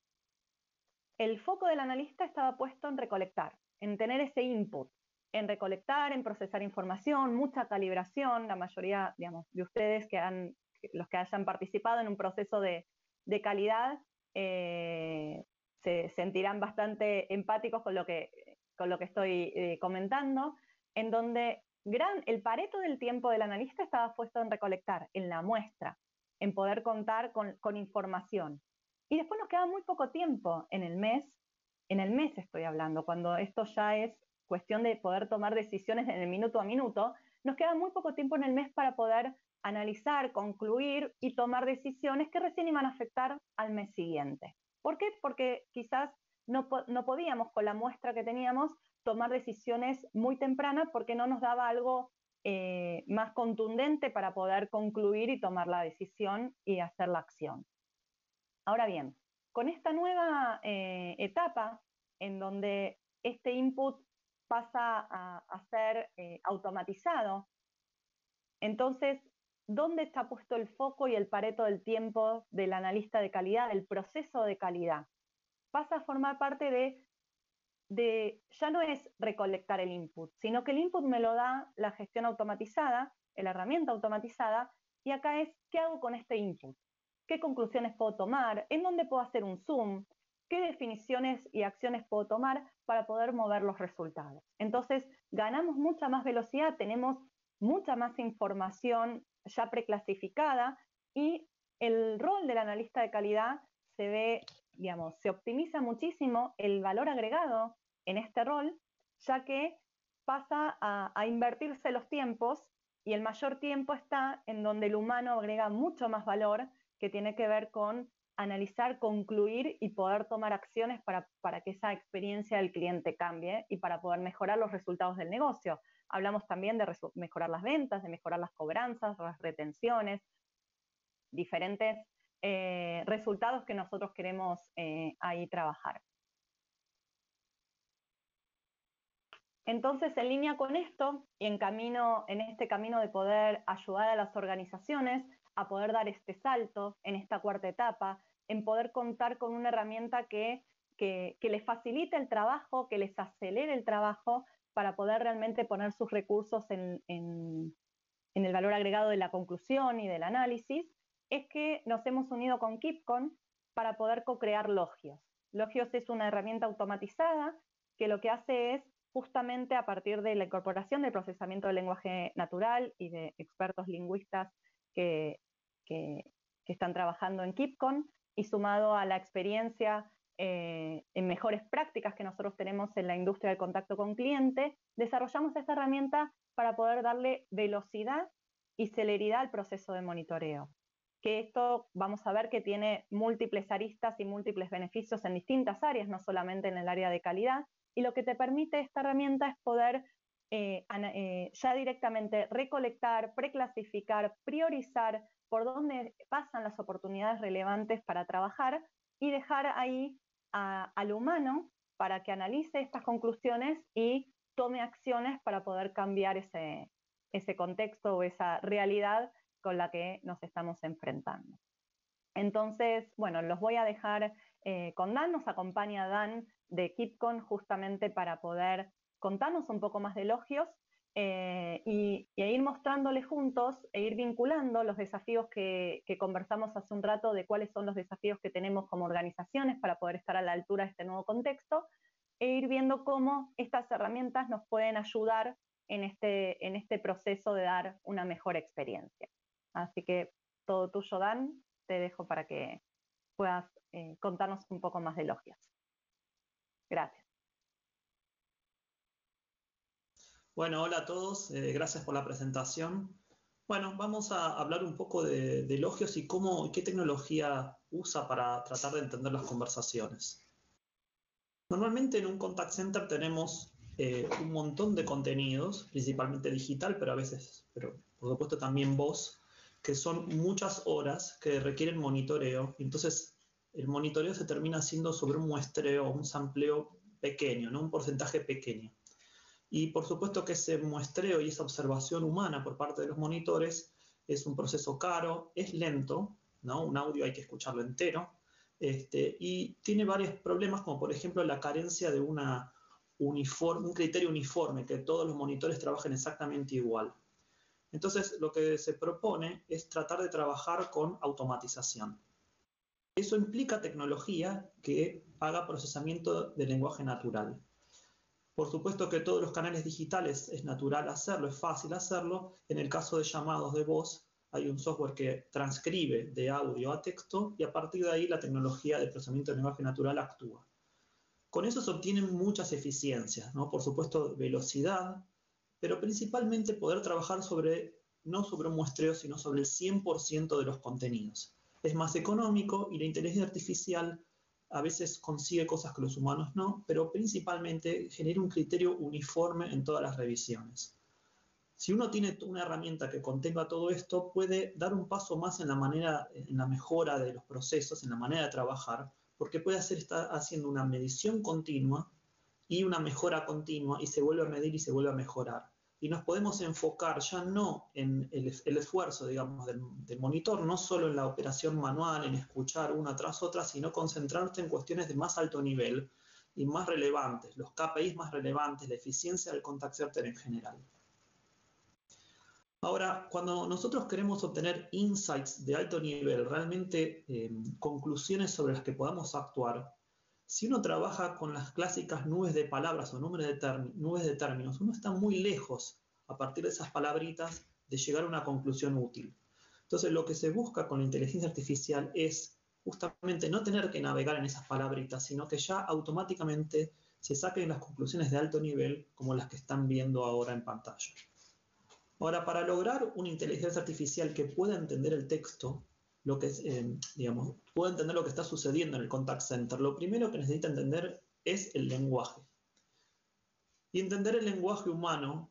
el foco del analista estaba puesto en recolectar, en tener ese input, en recolectar, en procesar información, mucha calibración. La mayoría, digamos, de ustedes que han, los que hayan participado en un proceso de, calidad, eh, se sentirán bastante empáticos con lo que, con lo que estoy eh, comentando, en donde gran, el pareto del tiempo del analista estaba puesto en recolectar, en la muestra, en poder contar con, con información. Y después nos queda muy poco tiempo en el mes, en el mes estoy hablando, cuando esto ya es cuestión de poder tomar decisiones en el minuto a minuto, nos queda muy poco tiempo en el mes para poder analizar, concluir y tomar decisiones que recién iban a afectar al mes siguiente. ¿Por qué? Porque quizás no, podíamos con la muestra que teníamos tomar decisiones muy tempranas porque no nos daba algo eh, más contundente para poder concluir y tomar la decisión y hacer la acción. Ahora bien, con esta nueva eh, etapa en donde este input pasa a, ser eh, automatizado. Entonces, ¿dónde está puesto el foco y el pareto del tiempo del analista de calidad, del proceso de calidad? Pasa a formar parte de, ya no es recolectar el input, sino que el input me lo da la gestión automatizada, la herramienta automatizada, y acá es, ¿qué hago con este input? ¿Qué conclusiones puedo tomar? ¿En dónde puedo hacer un zoom? qué definiciones y acciones puedo tomar para poder mover los resultados. Entonces, ganamos mucha más velocidad, tenemos mucha más información ya preclasificada y el rol del analista de calidad se ve, digamos, se optimiza muchísimo el valor agregado en este rol, ya que pasa a, invertirse los tiempos y el mayor tiempo está en donde el humano agrega mucho más valor que tiene que ver con analizar, concluir y poder tomar acciones para, para, que esa experiencia del cliente cambie y para poder mejorar los resultados del negocio. Hablamos también de mejorar las ventas, de mejorar las cobranzas, las retenciones, diferentes eh, resultados que nosotros queremos eh, ahí trabajar. Entonces, en línea con esto y en, camino, en este camino de poder ayudar a las organizaciones a poder dar este salto en esta cuarta etapa, en poder contar con una herramienta que, que, les facilite el trabajo, que les acelere el trabajo para poder realmente poner sus recursos en, en el valor agregado de la conclusión y del análisis, es que nos hemos unido con KeepCon para poder co-crear Logios. Logios es una herramienta automatizada que lo que hace es justamente a partir de la incorporación del procesamiento del lenguaje natural y de expertos lingüistas que, están trabajando en KeepCon y sumado a la experiencia eh, en mejores prácticas que nosotros tenemos en la industria del contacto con cliente, desarrollamos esta herramienta para poder darle velocidad y celeridad al proceso de monitoreo. Que esto vamos a ver que tiene múltiples aristas y múltiples beneficios en distintas áreas, no solamente en el área de calidad, y lo que te permite esta herramienta es poder eh, eh, ya directamente recolectar, preclasificar, priorizar por dónde pasan las oportunidades relevantes para trabajar y dejar ahí al humano para que analice estas conclusiones y tome acciones para poder cambiar ese, ese contexto o esa realidad con la que nos estamos enfrentando. Entonces, bueno, los voy a dejar eh, con Dan, nos acompaña Dan de KeepCon justamente para poder contarnos un poco más de elogios eh, y, ir mostrándoles juntos e ir vinculando los desafíos que, conversamos hace un rato de cuáles son los desafíos que tenemos como organizaciones para poder estar a la altura de este nuevo contexto e ir viendo cómo estas herramientas nos pueden ayudar en este, en este proceso de dar una mejor experiencia. Así que todo tuyo, Dan, te dejo para que puedas eh, contarnos un poco más de elogios. Gracias. Bueno, hola a todos, eh, gracias por la presentación. Bueno, vamos a hablar un poco de, elogios y cómo, qué tecnología usa para tratar de entender las conversaciones. Normalmente en un contact center tenemos eh, un montón de contenidos, principalmente digital, pero a veces, pero por supuesto también voz, que son muchas horas que requieren monitoreo. Entonces, el monitoreo se termina haciendo sobre un muestreo, un sampleo pequeño, ¿no? un porcentaje pequeño. Y por supuesto que ese muestreo y esa observación humana por parte de los monitores es un proceso caro, es lento, ¿no? un audio hay que escucharlo entero, este, y tiene varios problemas, como por ejemplo la carencia de un criterio uniforme, que todos los monitores trabajen exactamente igual. Entonces, lo que se propone es tratar de trabajar con automatización. Eso implica tecnología que haga procesamiento de lenguaje natural. Por supuesto que todos los canales digitales es natural hacerlo, es fácil hacerlo. En el caso de llamados de voz, hay un software que transcribe de audio a texto y a partir de ahí la tecnología de procesamiento de lenguaje natural actúa. Con eso se obtienen muchas eficiencias, ¿no? por supuesto velocidad, pero principalmente poder trabajar sobre, no sobre un muestreo, sino sobre el 100% de los contenidos es más económico y la inteligencia artificial a veces consigue cosas que los humanos no, pero principalmente genera un criterio uniforme en todas las revisiones. Si uno tiene una herramienta que contenga todo esto, puede dar un paso más en la manera, en la mejora de los procesos, en la manera de trabajar, porque puede hacer, estar haciendo una medición continua y una mejora continua y se vuelve a medir y se vuelve a mejorar y nos podemos enfocar ya no en el, esfuerzo, digamos, del, monitor, no solo en la operación manual, en escuchar una tras otra, sino concentrarse en cuestiones de más alto nivel y más relevantes, los KPIs más relevantes, la eficiencia del contact center en general. Ahora, cuando nosotros queremos obtener insights de alto nivel, realmente eh, conclusiones sobre las que podamos actuar, si uno trabaja con las clásicas nubes de palabras o nubes de, términos, uno está muy lejos a partir de esas palabritas de llegar a una conclusión útil. Entonces lo que se busca con la inteligencia artificial es justamente no tener que navegar en esas palabritas, sino que ya automáticamente se saquen las conclusiones de alto nivel como las que están viendo ahora en pantalla. Ahora, para lograr una inteligencia artificial que pueda entender el texto, lo que eh, digamos, pueda entender lo que está sucediendo en el contact center, lo primero que necesita entender es el lenguaje. Y entender el lenguaje humano,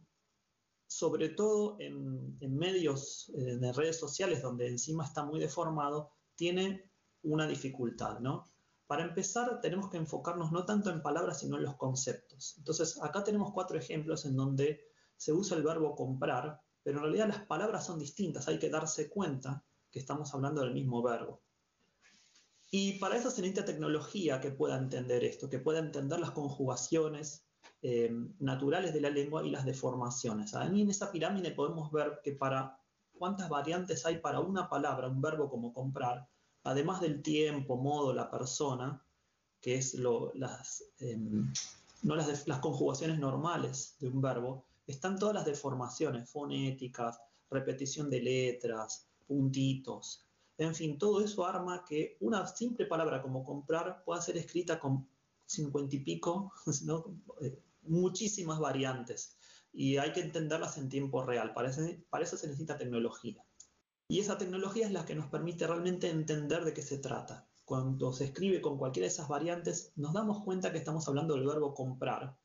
sobre todo en, medios eh, de redes sociales donde encima está muy deformado, tiene una dificultad, ¿no? Para empezar, tenemos que enfocarnos no tanto en palabras, sino en los conceptos. Entonces, acá tenemos cuatro ejemplos en donde se usa el verbo comprar, pero en realidad las palabras son distintas, hay que darse cuenta que estamos hablando del mismo verbo. Y para eso se necesita tecnología que pueda entender esto, que pueda entender las conjugaciones eh, naturales de la lengua y las deformaciones. Ahí en esa pirámide podemos ver que para cuántas variantes hay para una palabra, un verbo como comprar, además del tiempo, modo, la persona, que es las, em, no las, las conjugaciones normales de un verbo, están todas las deformaciones fonéticas, repetición de letras, puntitos. En fin, todo eso arma que una simple palabra como comprar pueda ser escrita con cincuenta y pico, eh, muchísimas variantes. Y hay que entenderlas en tiempo real. Para eso, para eso se necesita tecnología. Y esa tecnología es la que nos permite realmente entender de qué se trata. Cuando se escribe con cualquiera de esas variantes, nos damos cuenta que estamos hablando del verbo comprar,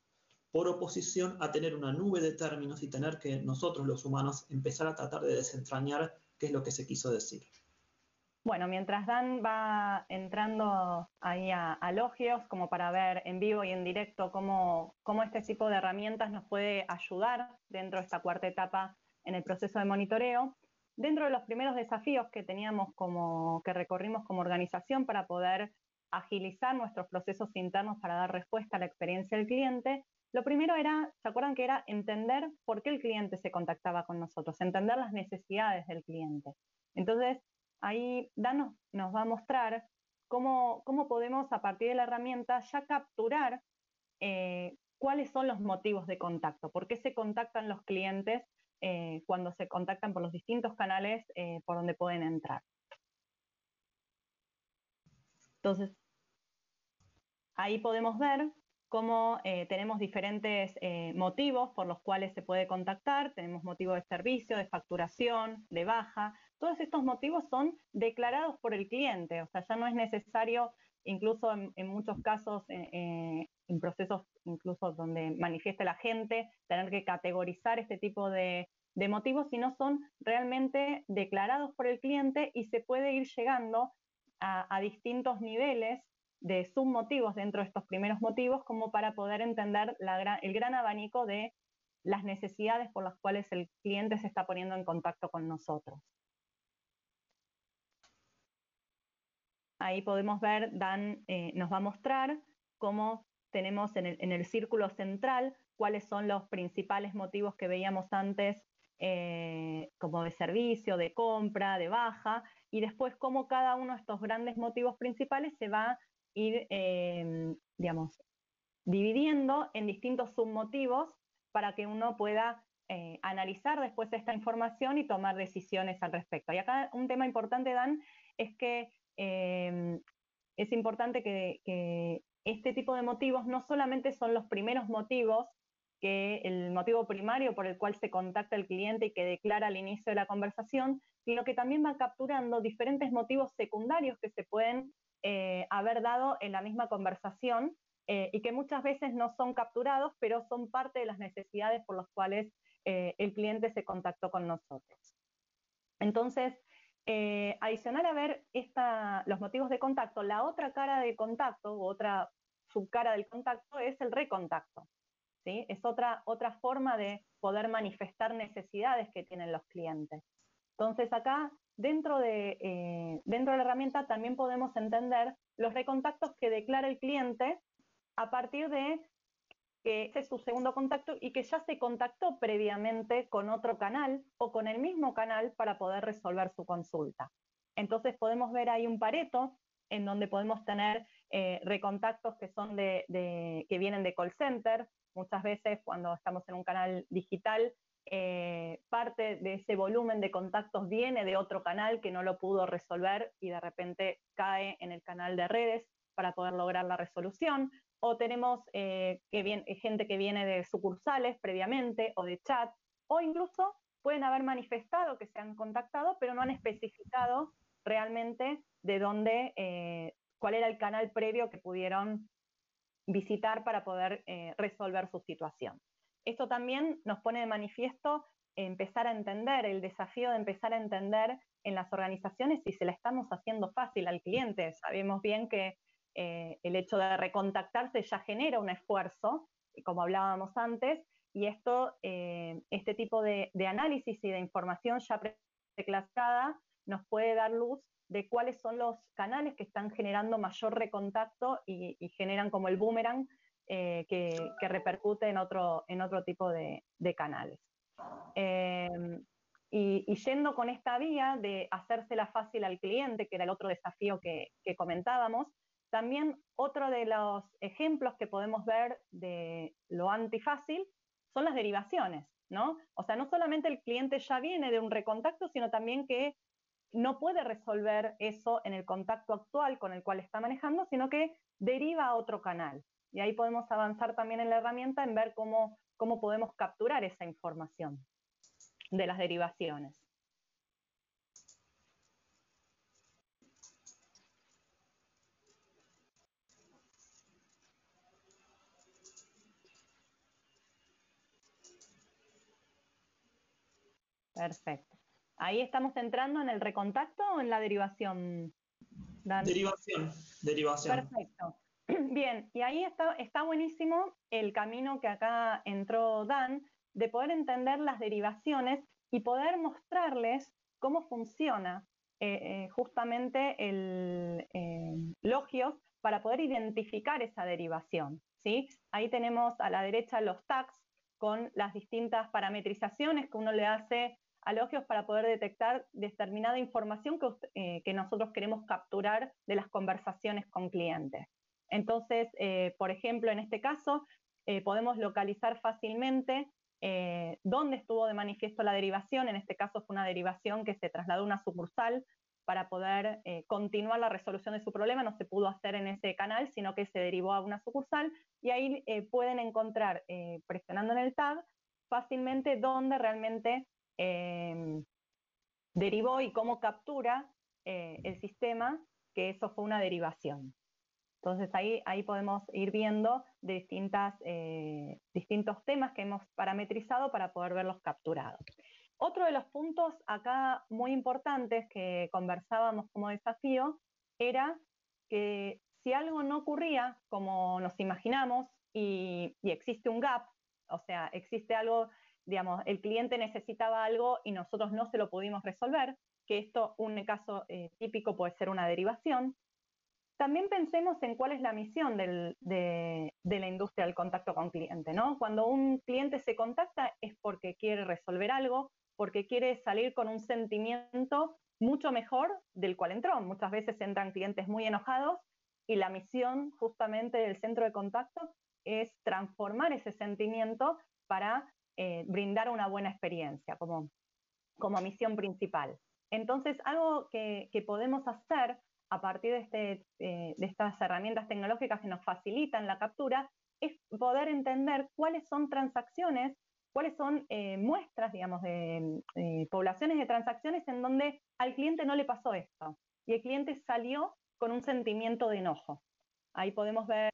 por oposición a tener una nube de términos y tener que nosotros los humanos empezar a tratar de desentrañar qué es lo que se quiso decir. Bueno, mientras Dan va entrando ahí a, logios, como para ver en vivo y en directo cómo, cómo este tipo de herramientas nos puede ayudar dentro de esta cuarta etapa en el proceso de monitoreo, dentro de los primeros desafíos que teníamos como, que recorrimos como organización para poder agilizar nuestros procesos internos para dar respuesta a la experiencia del cliente, lo primero era, ¿se acuerdan que era entender por qué el cliente se contactaba con nosotros, entender las necesidades del cliente? Entonces, ahí Dan nos, va a mostrar cómo, cómo, podemos, a partir de la herramienta, ya capturar eh, cuáles son los motivos de contacto, por qué se contactan los clientes eh, cuando se contactan por los distintos canales eh, por donde pueden entrar. Entonces, ahí podemos ver cómo eh, tenemos diferentes eh, motivos por los cuales se puede contactar, tenemos motivo de servicio, de facturación, de baja, todos estos motivos son declarados por el cliente, o sea, ya no es necesario, incluso en, muchos casos, eh, en procesos incluso donde manifieste la gente, tener que categorizar este tipo de, motivos, sino son realmente declarados por el cliente y se puede ir llegando a distintos niveles de submotivos dentro de estos primeros motivos como para poder entender el gran abanico de las necesidades por las cuales el cliente se está poniendo en contacto con nosotros. Ahí podemos ver, Dan eh, nos va a mostrar cómo tenemos en el, círculo central cuáles son los principales motivos que veíamos antes eh, como de servicio, de compra, de baja, y después cómo cada uno de estos grandes motivos principales se va ir, em, digamos, dividiendo en distintos submotivos para que uno pueda eh, analizar después esta información y tomar decisiones al respecto. Y acá un tema importante, Dan, es que em, es importante que, que, este tipo de motivos no solamente son los primeros motivos, que el motivo primario por el cual se contacta el cliente y que declara al inicio de la conversación, sino que también va capturando diferentes motivos secundarios que se pueden eh, haber dado en la misma conversación eh, y que muchas veces no son capturados, pero son parte de las necesidades por las cuales eh, el cliente se contactó con nosotros. Entonces, adicional a ver los motivos de contacto, la otra cara del contacto otra subcara del contacto es el recontacto. ¿sí? Es otra, otra forma de poder manifestar necesidades que tienen los clientes. Entonces acá Dentro de, eh, dentro de la herramienta también podemos entender los recontactos que declara el cliente a partir de que ese es su segundo contacto y que ya se contactó previamente con otro canal o con el mismo canal para poder resolver su consulta. Entonces podemos ver ahí un pareto en donde podemos tener eh, recontactos que, son de, que vienen de call center. Muchas veces cuando estamos en un canal digital eh, parte de ese volumen de contactos viene de otro canal que no lo pudo resolver y de repente cae en el canal de redes para poder lograr la resolución. o tenemos eh, que gente que viene de sucursales previamente o de chat, o incluso pueden haber manifestado que se han contactado, pero no han especificado realmente de dónde, eh, cuál era el canal previo que pudieron visitar para poder eh, resolver su situación. Esto también nos pone de manifiesto empezar a entender, el desafío de empezar a entender en las organizaciones si se la estamos haciendo fácil al cliente. Sabemos bien que eh, el hecho de recontactarse ya genera un esfuerzo, como hablábamos antes, y esto, eh, este tipo de, análisis y de información ya preclasada nos puede dar luz de cuáles son los canales que están generando mayor recontacto y, generan como el boomerang eh, que, repercute en otro, en otro tipo de, canales. Em, y, yendo con esta vía de hacérsela fácil al cliente, que era el otro desafío que, comentábamos, también otro de los ejemplos que podemos ver de lo antifácil son las derivaciones, ¿no? O sea, no solamente el cliente ya viene de un recontacto, sino también que no puede resolver eso en el contacto actual con el cual está manejando, sino que deriva a otro canal. Y ahí podemos avanzar también en la herramienta en ver cómo, cómo podemos capturar esa información de las derivaciones. Perfecto. Ahí estamos entrando en el recontacto o en la derivación. Derivación, derivación. Perfecto. Bien, y ahí está, buenísimo el camino que acá entró Dan, de poder entender las derivaciones y poder mostrarles cómo funciona eh, eh, justamente el eh, Logios para poder identificar esa derivación. ¿sí? Ahí tenemos a la derecha los tags con las distintas parametrizaciones que uno le hace a Logios para poder detectar determinada información que nosotros queremos capturar de las conversaciones con clientes. Entonces, por ejemplo, en este caso, podemos localizar fácilmente eh, dónde estuvo de manifiesto la derivación. En este caso fue una derivación que se trasladó a una sucursal para poder eh, continuar la resolución de su problema. No se pudo hacer en ese canal, sino que se derivó a una sucursal y ahí eh, pueden encontrar, presionando en el tab, fácilmente dónde realmente derivó y cómo captura el sistema que eso fue una derivación. Entonces ahí, ahí podemos ir viendo distintas, eh, distintos temas que hemos parametrizado para poder verlos capturados. Otro de los puntos acá muy importantes que conversábamos como desafío era que si algo no ocurría como nos imaginamos y, existe un gap, o sea, existe algo, digamos, el cliente necesitaba algo y nosotros no se lo pudimos resolver, que esto, un caso eh, típico puede ser una derivación, también pensemos en cuál es la misión de, la industria del contacto con cliente, ¿no? Cuando un cliente se contacta es porque quiere resolver algo, porque quiere salir con un sentimiento mucho mejor del cual entró. Muchas veces entran clientes muy enojados y la misión justamente del centro de contacto es transformar ese sentimiento para eh, brindar una buena experiencia como, como misión principal. Entonces, algo que podemos hacer a partir este, eh, de, estas herramientas tecnológicas que nos facilitan la captura, es poder entender cuáles son transacciones, cuáles son eh, muestras, digamos, de poblaciones de transacciones en donde al cliente no le pasó esto y el cliente salió con un sentimiento de enojo. Ahí podemos ver,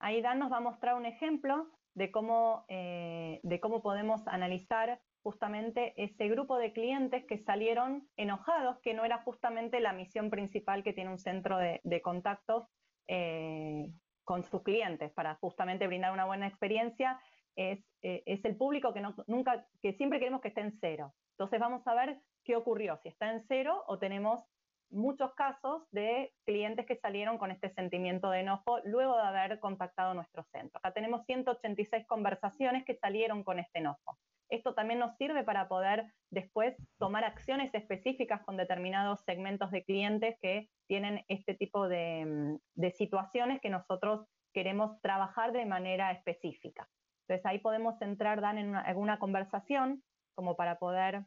ahí Dan nos va a mostrar un ejemplo de cómo, eh, de cómo podemos analizar justamente ese grupo de clientes que salieron enojados, que no era justamente la misión principal que tiene un centro de, contactos eh, con sus clientes, para justamente brindar una buena experiencia, es, eh, es el público que, no, nunca, que siempre queremos que esté en cero. Entonces vamos a ver qué ocurrió, si está en cero o tenemos muchos casos de clientes que salieron con este sentimiento de enojo luego de haber contactado nuestro centro. Acá tenemos 186 conversaciones que salieron con este enojo. Esto también nos sirve para poder después tomar acciones específicas con determinados segmentos de clientes que tienen este tipo de, mm, situaciones que nosotros queremos trabajar de manera específica. Entonces ahí podemos entrar, Dan, en alguna conversación como para poder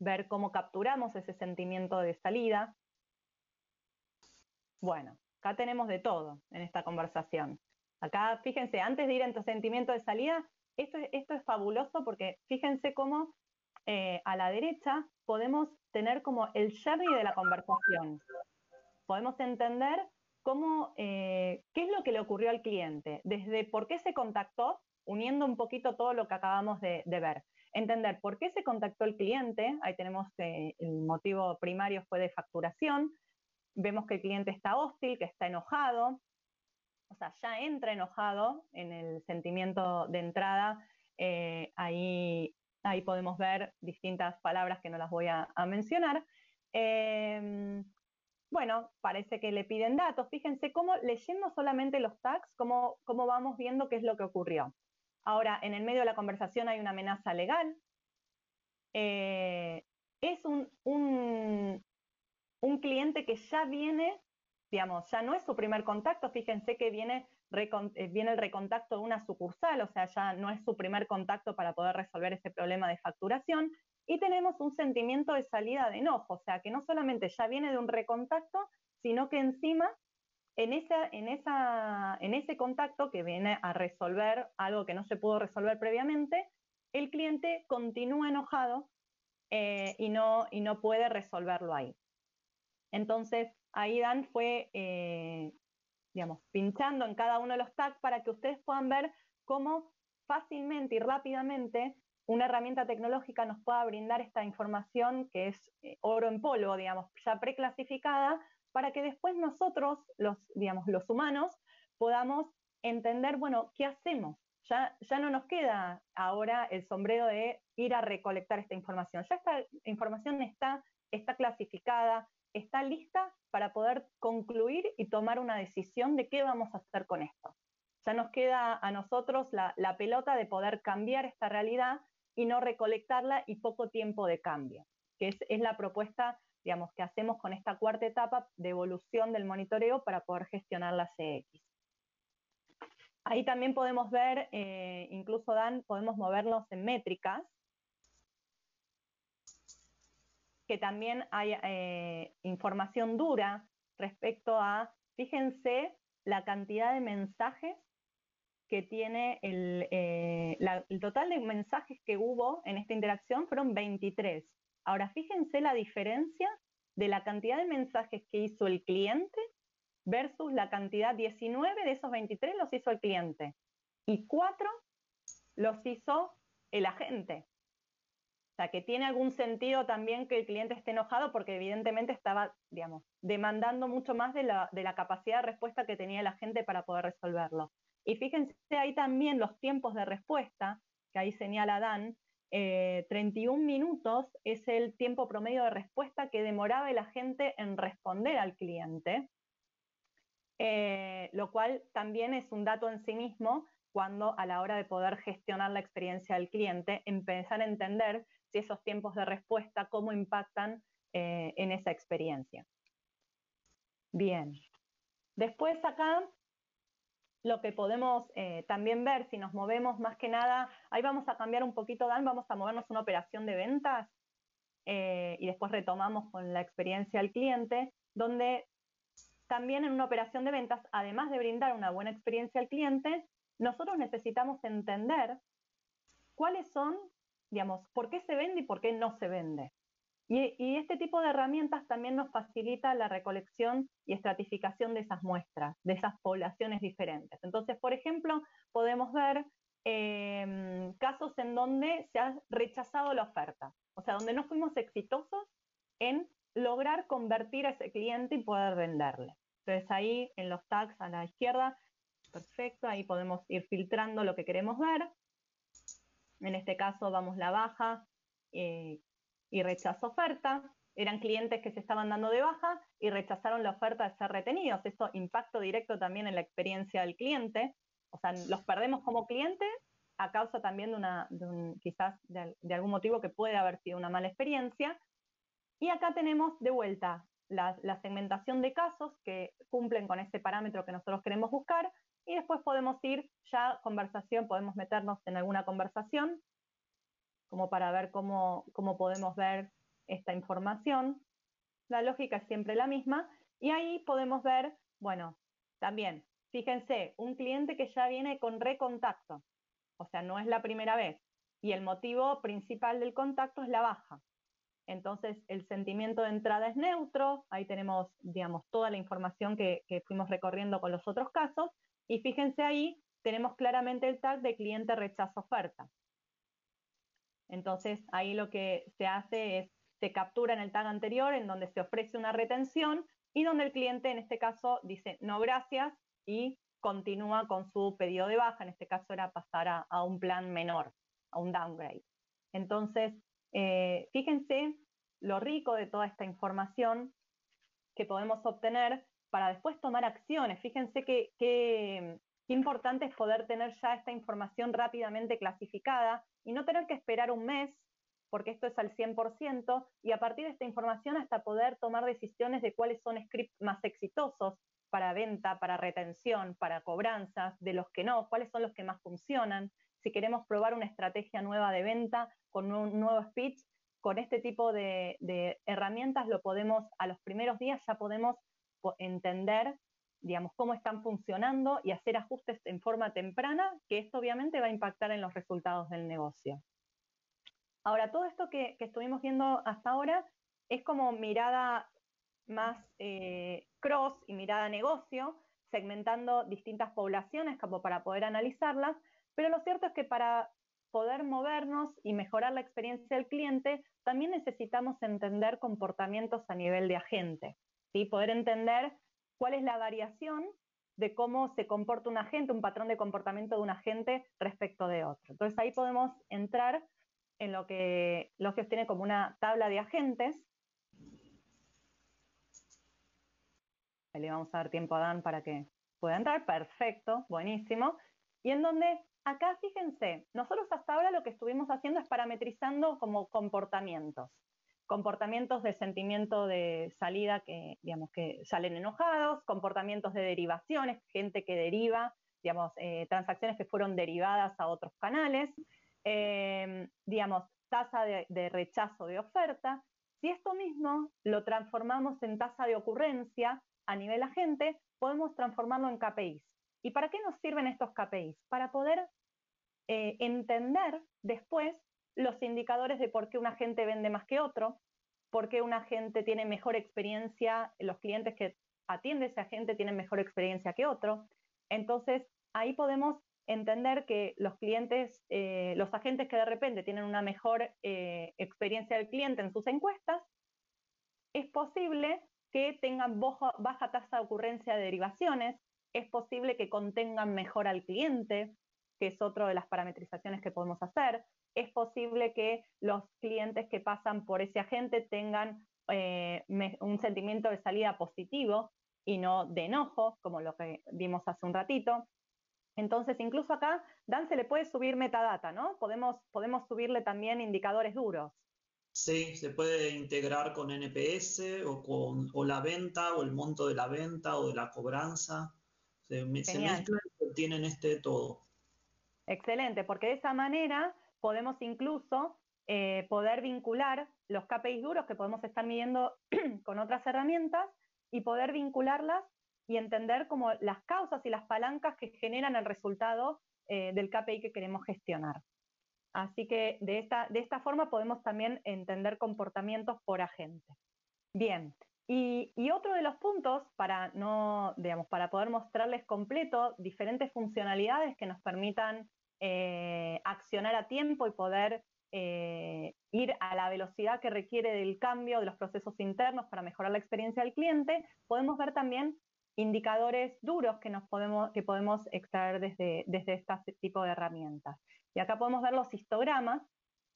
ver cómo capturamos ese sentimiento de salida. Bueno, acá tenemos de todo en esta conversación. Acá, fíjense, antes de ir en tu sentimiento de salida, esto, esto es fabuloso porque fíjense cómo eh, a la derecha podemos tener como el journey de la conversación. Podemos entender cómo, eh, qué es lo que le ocurrió al cliente, desde por qué se contactó, uniendo un poquito todo lo que acabamos de, ver. Entender por qué se contactó el cliente, ahí tenemos que el motivo primario fue de facturación, vemos que el cliente está hostil, que está enojado, o sea, ya entra enojado en el sentimiento de entrada, eh, ahí Ahí podemos ver distintas palabras que no las voy a, mencionar. Em, bueno, parece que le piden datos. Fíjense cómo leyendo solamente los tags, cómo, cómo vamos viendo qué es lo que ocurrió. Ahora, en el medio de la conversación hay una amenaza legal. Eh, es un, un, un cliente que ya viene, digamos, ya no es su primer contacto. Fíjense que viene eh, viene el recontacto de una sucursal, o sea, ya no es su primer contacto para poder resolver ese problema de facturación, y tenemos un sentimiento de salida de enojo, o sea, que no solamente ya viene de un recontacto, sino que encima en, en, esa, en ese contacto que viene a resolver algo que no se pudo resolver previamente, el cliente continúa enojado eh, y, no, y no puede resolverlo ahí. Entonces, ahí Dan fue eh, digamos, pinchando en cada uno de los tags para que ustedes puedan ver cómo fácilmente y rápidamente una herramienta tecnológica nos pueda brindar esta información que es eh, oro en polvo, digamos, ya preclasificada, para que después nosotros, los, digamos, los humanos, podamos entender, bueno, ¿qué hacemos? Ya, ya no nos queda ahora el sombrero de ir a recolectar esta información. Ya esta información está, está clasificada, está lista para poder concluir y tomar una decisión de qué vamos a hacer con esto. Ya nos queda a nosotros la, pelota de poder cambiar esta realidad y no recolectarla y poco tiempo de cambio, que es, la propuesta digamos, que hacemos con esta cuarta etapa de evolución del monitoreo para poder gestionar la CX. Ahí también podemos ver, eh, incluso Dan, podemos movernos en métricas, que también hay eh, información dura respecto a, fíjense, la cantidad de mensajes que tiene el, eh, el, total de mensajes que hubo en esta interacción fueron 23. Ahora, fíjense la diferencia de la cantidad de mensajes que hizo el cliente versus la cantidad 19 de esos 23 los hizo el cliente y 4 los hizo el agente. O sea, que tiene algún sentido también que el cliente esté enojado porque evidentemente estaba, digamos, demandando mucho más de la, capacidad de respuesta que tenía la gente para poder resolverlo. Y fíjense ahí también los tiempos de respuesta, que ahí señala Dan, 31 eh, minutos es el tiempo promedio de respuesta que demoraba el agente en responder al cliente, eh, lo cual también es un dato en sí mismo cuando a la hora de poder gestionar la experiencia del cliente, empezar a entender si esos tiempos de respuesta, cómo impactan eh, en esa experiencia. Bien. Después acá, lo que podemos eh, también ver, si nos movemos más que nada, ahí vamos a cambiar un poquito, Dan, vamos a movernos una operación de ventas eh, y después retomamos con la experiencia al cliente, donde también en una operación de ventas, además de brindar una buena experiencia al cliente, nosotros necesitamos entender cuáles son digamos, por qué se vende y por qué no se vende. Y, este tipo de herramientas también nos facilita la recolección y estratificación de esas muestras, de esas poblaciones diferentes. Entonces, por ejemplo, podemos ver em, casos en donde se ha rechazado la oferta, o sea, donde no fuimos exitosos en lograr convertir a ese cliente y poder venderle. Entonces ahí en los tags a la izquierda, perfecto, ahí podemos ir filtrando lo que queremos ver. En este caso vamos la baja eh, y rechazo oferta. Eran clientes que se estaban dando de baja y rechazaron la oferta de ser retenidos. Esto impacto directo también en la experiencia del cliente. O sea, los perdemos como cliente a causa también de, una, quizás de, algún motivo que puede haber sido una mala experiencia. Y acá tenemos de vuelta la, segmentación de casos que cumplen con ese parámetro que nosotros queremos buscar y después podemos ir ya conversación, podemos meternos en alguna conversación como para ver cómo, cómo podemos ver esta información. La lógica es siempre la misma y ahí podemos ver, bueno, también fíjense, un cliente que ya viene con recontacto, o sea, no es la primera vez, y el motivo principal del contacto es la baja. Entonces, el sentimiento de entrada es neutro, ahí tenemos, digamos, toda la información que, que fuimos recorriendo con los otros casos, y fíjense ahí, tenemos claramente el tag de cliente rechazo oferta. Entonces, ahí lo que se hace es, se captura en el tag anterior, en donde se ofrece una retención, y donde el cliente, en este caso, dice no gracias, y continúa con su pedido de baja, en este caso era pasar a, un plan menor, a un downgrade. Entonces, eh, fíjense lo rico de toda esta información que podemos obtener para después tomar acciones. Fíjense qué importante es poder tener ya esta información rápidamente clasificada y no tener que esperar un mes, porque esto es al 100%, y a partir de esta información hasta poder tomar decisiones de cuáles son scripts más exitosos para venta, para retención, para cobranzas, de los que no, cuáles son los que más funcionan. Si queremos probar una estrategia nueva de venta con un nuevo speech, con este tipo de, herramientas lo podemos, a los primeros días ya podemos entender, digamos, cómo están funcionando y hacer ajustes en forma temprana, que esto obviamente va a impactar en los resultados del negocio. Ahora, todo esto que, estuvimos viendo hasta ahora es como mirada más eh, cross y mirada negocio, segmentando distintas poblaciones como para poder analizarlas, pero lo cierto es que para poder movernos y mejorar la experiencia del cliente, también necesitamos entender comportamientos a nivel de agente, ¿sí? poder entender cuál es la variación de cómo se comporta un agente, un patrón de comportamiento de un agente respecto de otro. Entonces ahí podemos entrar en lo que Logios tiene como una tabla de agentes. Le vamos a dar tiempo a Dan para que pueda entrar. Perfecto, buenísimo. Y en donde acá, fíjense, nosotros hasta ahora lo que estuvimos haciendo es parametrizando como comportamientos. Comportamientos de sentimiento de salida que, digamos, que salen enojados, comportamientos de derivaciones, gente que deriva, digamos, eh, transacciones que fueron derivadas a otros canales, eh, digamos, tasa de, rechazo de oferta. Si esto mismo lo transformamos en tasa de ocurrencia a nivel agente, podemos transformarlo en KPIs. ¿Y para qué nos sirven estos KPIs? Para poder eh, entender después los indicadores de por qué un agente vende más que otro, por qué un agente tiene mejor experiencia, los clientes que atiende ese agente tienen mejor experiencia que otro. Entonces, ahí podemos entender que los clientes, eh, los agentes que de repente tienen una mejor eh, experiencia del cliente en sus encuestas, es posible que tengan baja tasa de ocurrencia de derivaciones, es posible que contengan mejor al cliente, que es otra de las parametrizaciones que podemos hacer. Es posible que los clientes que pasan por ese agente tengan eh, un sentimiento de salida positivo y no de enojo, como lo que vimos hace un ratito. Entonces, incluso acá, Dan se le puede subir metadata, ¿no? Podemos, podemos subirle también indicadores duros. Sí, se puede integrar con NPS o con o la venta o el monto de la venta o de la cobranza. Se, se mezclan y tienen este todo. Excelente, porque de esa manera podemos incluso eh, poder vincular los KPIs duros que podemos estar midiendo con otras herramientas y poder vincularlas y entender como las causas y las palancas que generan el resultado eh, del KPI que queremos gestionar. Así que de esta, de esta forma podemos también entender comportamientos por agente. Bien, y, y, otro de los puntos para, no, digamos, para poder mostrarles completo diferentes funcionalidades que nos permitan eh, accionar a tiempo y poder eh, ir a la velocidad que requiere del cambio de los procesos internos para mejorar la experiencia del cliente, podemos ver también indicadores duros que, nos podemos, que podemos extraer desde, desde este tipo de herramientas. Y acá podemos ver los histogramas,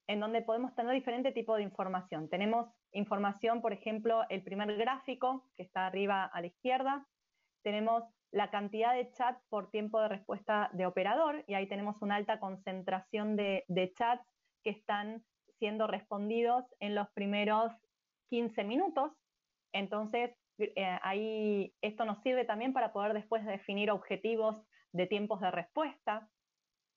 en donde podemos tener diferente tipo de información. Tenemos información, por ejemplo, el primer gráfico, que está arriba a la izquierda. Tenemos la cantidad de chat por tiempo de respuesta de operador y ahí tenemos una alta concentración de, chats que están siendo respondidos en los primeros 15 minutos. Entonces, eh, ahí esto nos sirve también para poder después definir objetivos de tiempos de respuesta.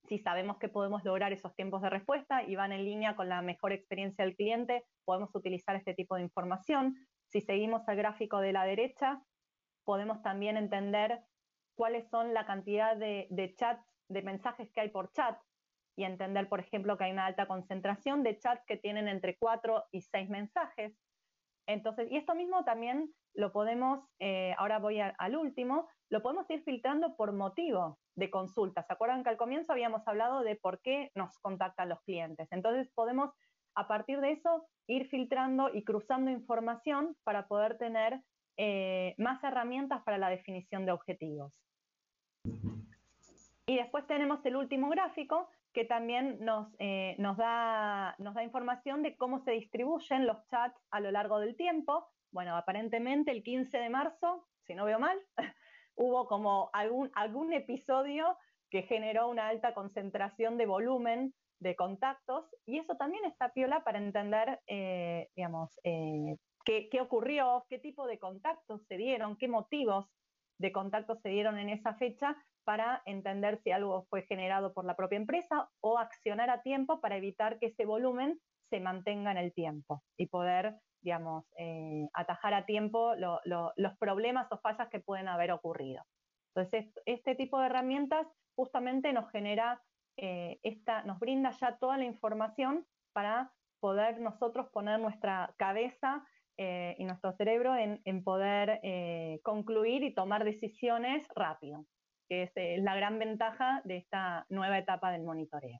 Si sabemos que podemos lograr esos tiempos de respuesta y van en línea con la mejor experiencia del cliente, podemos utilizar este tipo de información. Si seguimos el gráfico de la derecha, podemos también entender cuáles son la cantidad de, de chats, de mensajes que hay por chat, y entender, por ejemplo, que hay una alta concentración de chats que tienen entre 4 y 6 mensajes. Entonces, y esto mismo también lo podemos, eh, ahora voy al último, lo podemos ir filtrando por motivo de consulta. ¿Se acuerdan que al comienzo habíamos hablado de por qué nos contactan los clientes? Entonces podemos, a partir de eso, ir filtrando y cruzando información para poder tener eh, más herramientas para la definición de objetivos. Y después tenemos el último gráfico, que también nos, eh, nos, da, nos da información de cómo se distribuyen los chats a lo largo del tiempo. Bueno, aparentemente el 15 de marzo, si no veo mal, hubo como algún, algún episodio que generó una alta concentración de volumen de contactos y eso también está piola para entender, eh, digamos, eh, qué, qué, ocurrió, qué tipo de contactos se dieron, qué motivos de contactos se dieron en esa fecha para entender si algo fue generado por la propia empresa o accionar a tiempo para evitar que ese volumen se mantenga en el tiempo y poder, digamos, eh, atajar a tiempo los problemas o fallas que pueden haber ocurrido. Entonces, este tipo de herramientas justamente nos genera, eh, esta, nos brinda ya toda la información para poder nosotros poner nuestra cabeza eh, y nuestro cerebro en, en poder concluir y tomar decisiones rápido que es, la gran ventaja de esta nueva etapa del monitoreo.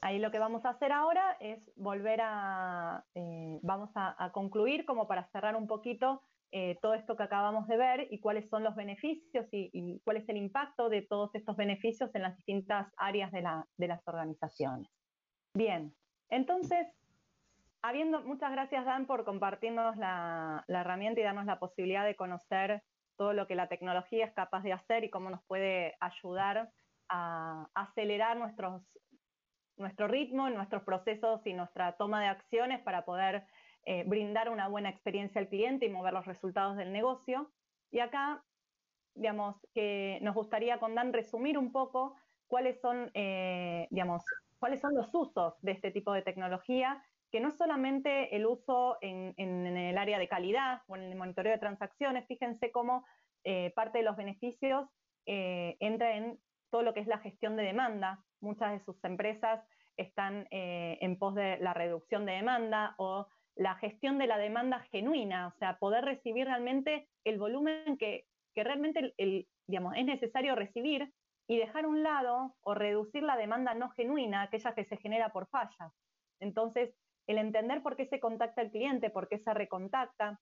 Ahí lo que vamos a hacer ahora es volver a, eh, vamos a, concluir como para cerrar un poquito eh, todo esto que acabamos de ver y cuáles son los beneficios y, cuál es el impacto de todos estos beneficios en las distintas áreas de, las organizaciones. Bien, entonces, habiendo, muchas gracias Dan por compartirnos la, la herramienta y darnos la posibilidad de conocer todo lo que la tecnología es capaz de hacer y cómo nos puede ayudar a acelerar nuestros, nuestro ritmo, nuestros procesos y nuestra toma de acciones para poder eh, brindar una buena experiencia al cliente y mover los resultados del negocio. Y acá, digamos, que nos gustaría con Dan resumir un poco cuáles son, eh, digamos, cuáles son los usos de este tipo de tecnología que no solamente el uso en, el área de calidad o en el monitoreo de transacciones, fíjense cómo eh, parte de los beneficios eh, entra en todo lo que es la gestión de demanda. Muchas de sus empresas están eh, en pos de la reducción de demanda o la gestión de la demanda genuina, o sea, poder recibir realmente el volumen que, realmente es necesario recibir y dejar a un lado o reducir la demanda no genuina, aquella que se genera por fallas. Entonces, el entender por qué se contacta el cliente, por qué se recontacta,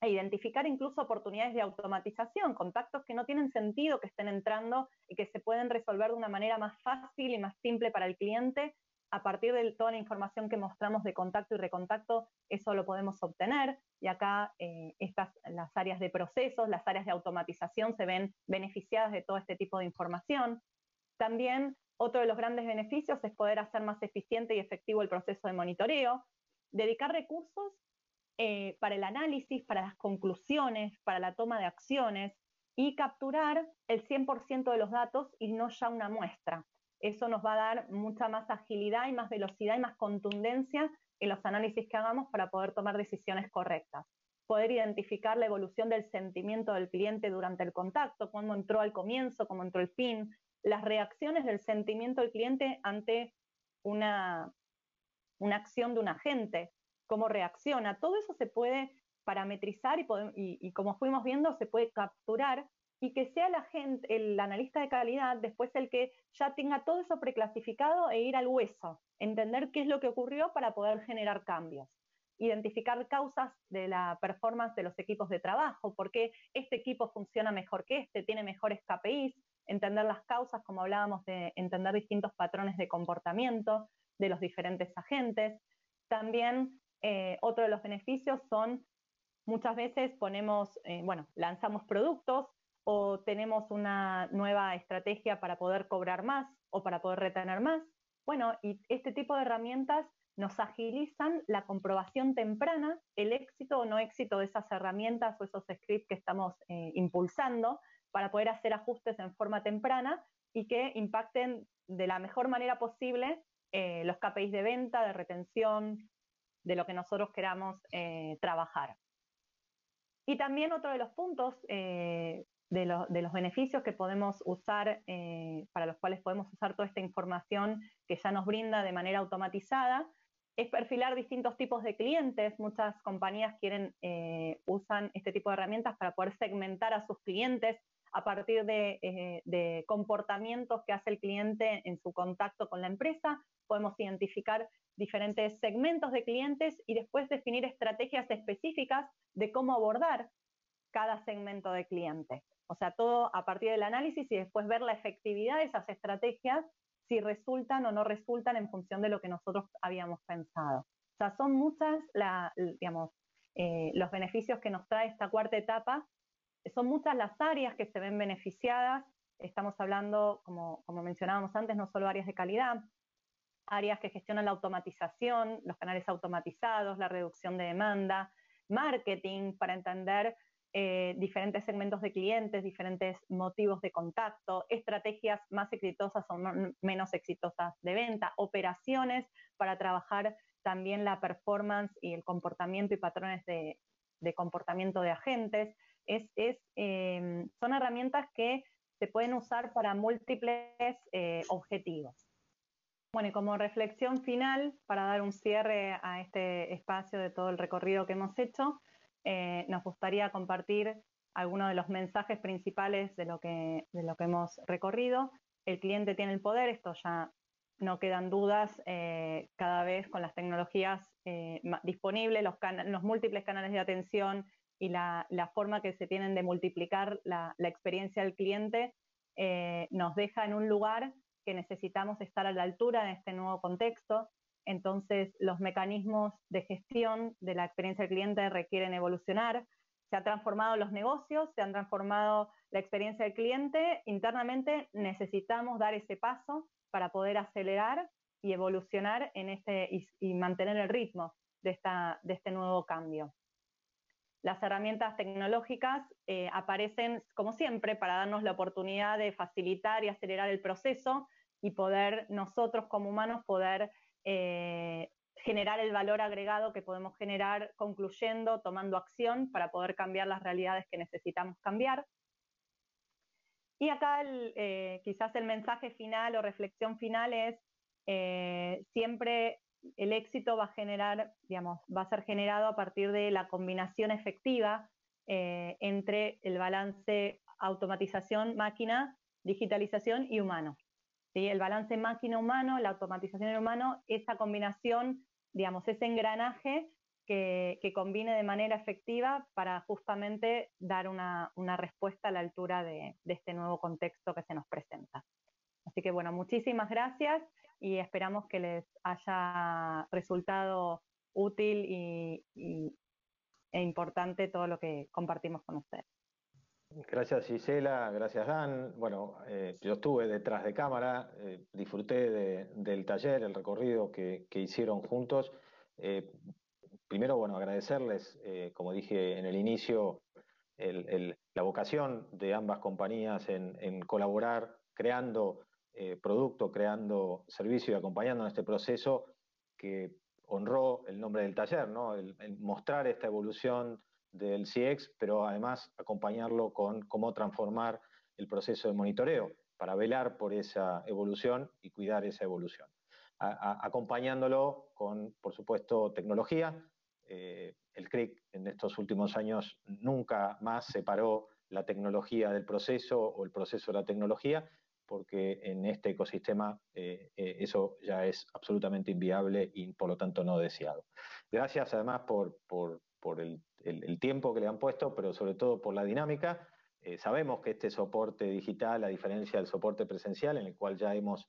e identificar incluso oportunidades de automatización, contactos que no tienen sentido que estén entrando y que se pueden resolver de una manera más fácil y más simple para el cliente. A partir de toda la información que mostramos de contacto y recontacto, eso lo podemos obtener. Y acá eh, estas, las áreas de procesos, las áreas de automatización se ven beneficiadas de todo este tipo de información. También otro de los grandes beneficios es poder hacer más eficiente y efectivo el proceso de monitoreo, dedicar recursos eh, para el análisis, para las conclusiones, para la toma de acciones y capturar el 100% de los datos y no ya una muestra. Eso nos va a dar mucha más agilidad y más velocidad y más contundencia en los análisis que hagamos para poder tomar decisiones correctas. Poder identificar la evolución del sentimiento del cliente durante el contacto, cómo entró al comienzo, cómo entró al fin, las reacciones del sentimiento del cliente ante una, una acción de un agente, cómo reacciona. Todo eso se puede parametrizar y, como fuimos viendo, se puede capturar y que sea la gente, el analista de calidad después el que ya tenga todo eso preclasificado e ir al hueso, entender qué es lo que ocurrió para poder generar cambios, identificar causas de la performance de los equipos de trabajo, por qué este equipo funciona mejor que este, tiene mejores KPIs, entender las causas, como hablábamos de entender distintos patrones de comportamiento de los diferentes agentes. También eh, otro de los beneficios son muchas veces ponemos, eh, bueno, lanzamos productos o tenemos una nueva estrategia para poder cobrar más o para poder retener más. Bueno, y este tipo de herramientas nos agilizan la comprobación temprana, el éxito o no éxito de esas herramientas o esos scripts que estamos eh, impulsando para poder hacer ajustes en forma temprana y que impacten de la mejor manera posible eh, los KPIs de venta, de retención, de lo que nosotros queramos eh, trabajar. Y también otro de los puntos de, los beneficios que podemos usar, para los cuales podemos usar toda esta información que ya nos brinda de manera automatizada, es perfilar distintos tipos de clientes. Muchas compañías quieren, eh, usan este tipo de herramientas para poder segmentar a sus clientes a partir eh, de, comportamientos que hace el cliente en su contacto con la empresa. Podemos identificar diferentes segmentos de clientes y después definir estrategias específicas de cómo abordar cada segmento de cliente. O sea, todo a partir del análisis y después ver la efectividad de esas estrategias si resultan o no resultan en función de lo que nosotros habíamos pensado. O sea, son muchas, digamos, eh, los beneficios que nos trae esta cuarta etapa, son muchas las áreas que se ven beneficiadas. Estamos hablando, como, como mencionábamos antes, no solo áreas de calidad, áreas que gestionan la automatización, los canales automatizados, la reducción de demanda, marketing para entender eh, diferentes segmentos de clientes, diferentes motivos de contacto, estrategias más exitosas o menos exitosas de venta, operaciones para trabajar también la performance y el comportamiento y patrones de, comportamiento de agentes. Es, em, son herramientas que se pueden usar para múltiples eh, objetivos. Bueno, y como reflexión final, para dar un cierre a este espacio de todo el recorrido que hemos hecho, eh, nos gustaría compartir algunos de los mensajes principales de lo, que, de lo que hemos recorrido. El cliente tiene el poder, esto ya no quedan dudas, eh, cada vez con las tecnologías disponibles, los, los, múltiples canales de atención y la, la, forma que se tienen de multiplicar la, experiencia del cliente, nos deja en un lugar que necesitamos estar a la altura de este nuevo contexto entonces los mecanismos de gestión de la experiencia del cliente requieren evolucionar. Se han transformado los negocios, se han transformado la experiencia del cliente. Internamente necesitamos dar ese paso para poder acelerar y evolucionar en este, y, mantener el ritmo de, esta, de este nuevo cambio. Las herramientas tecnológicas eh, aparecen, como siempre, para darnos la oportunidad de facilitar y acelerar el proceso y poder nosotros como humanos poder eh, generar el valor agregado que podemos generar concluyendo, tomando acción para poder cambiar las realidades que necesitamos cambiar. Y acá eh, quizás el mensaje final o reflexión final es siempre el éxito va a ser generado a partir de la combinación efectiva entre el balance automatización, máquina, digitalización y humano. El balance máquina-humano, la automatización humano, esa combinación, digamos, ese engranaje que, combine de manera efectiva para justamente dar una, respuesta a la altura de, este nuevo contexto que se nos presenta. Así que bueno, muchísimas gracias y esperamos que les haya resultado útil e importante todo lo que compartimos con ustedes. Gracias Gisela, gracias Dan. Bueno, eh, yo estuve detrás de cámara, eh, disfruté del taller, el recorrido que, hicieron juntos. Eh, primero, bueno, agradecerles, como dije en el inicio, la vocación de ambas compañías en, colaborar creando producto, creando servicio y acompañando en este proceso que honró el nombre del taller, ¿no? mostrar esta evolución del CIEX, pero además acompañarlo con cómo transformar el proceso de monitoreo para velar por esa evolución y cuidar esa evolución. acompañándolo con, por supuesto, tecnología. Eh, el CRIC en estos últimos años nunca más separó la tecnología del proceso o el proceso de la tecnología, porque en este ecosistema eh, eh, eso ya es absolutamente inviable y por lo tanto no deseado. Gracias además por, el, tiempo que le han puesto, pero sobre todo por la dinámica. Eh, sabemos que este soporte digital, a diferencia del soporte presencial, en el cual ya hemos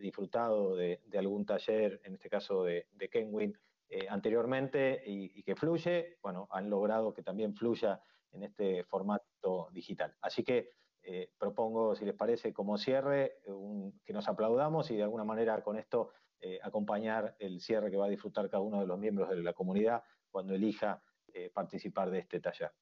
disfrutado de, algún taller, en este caso de, Kenwin, eh, anteriormente y, que fluye, bueno, han logrado que también fluya en este formato digital. Así que propongo, si les parece, como cierre, que nos aplaudamos y de alguna manera con esto acompañar el cierre que va a disfrutar cada uno de los miembros de la comunidad cuando elija eh, participar de este taller.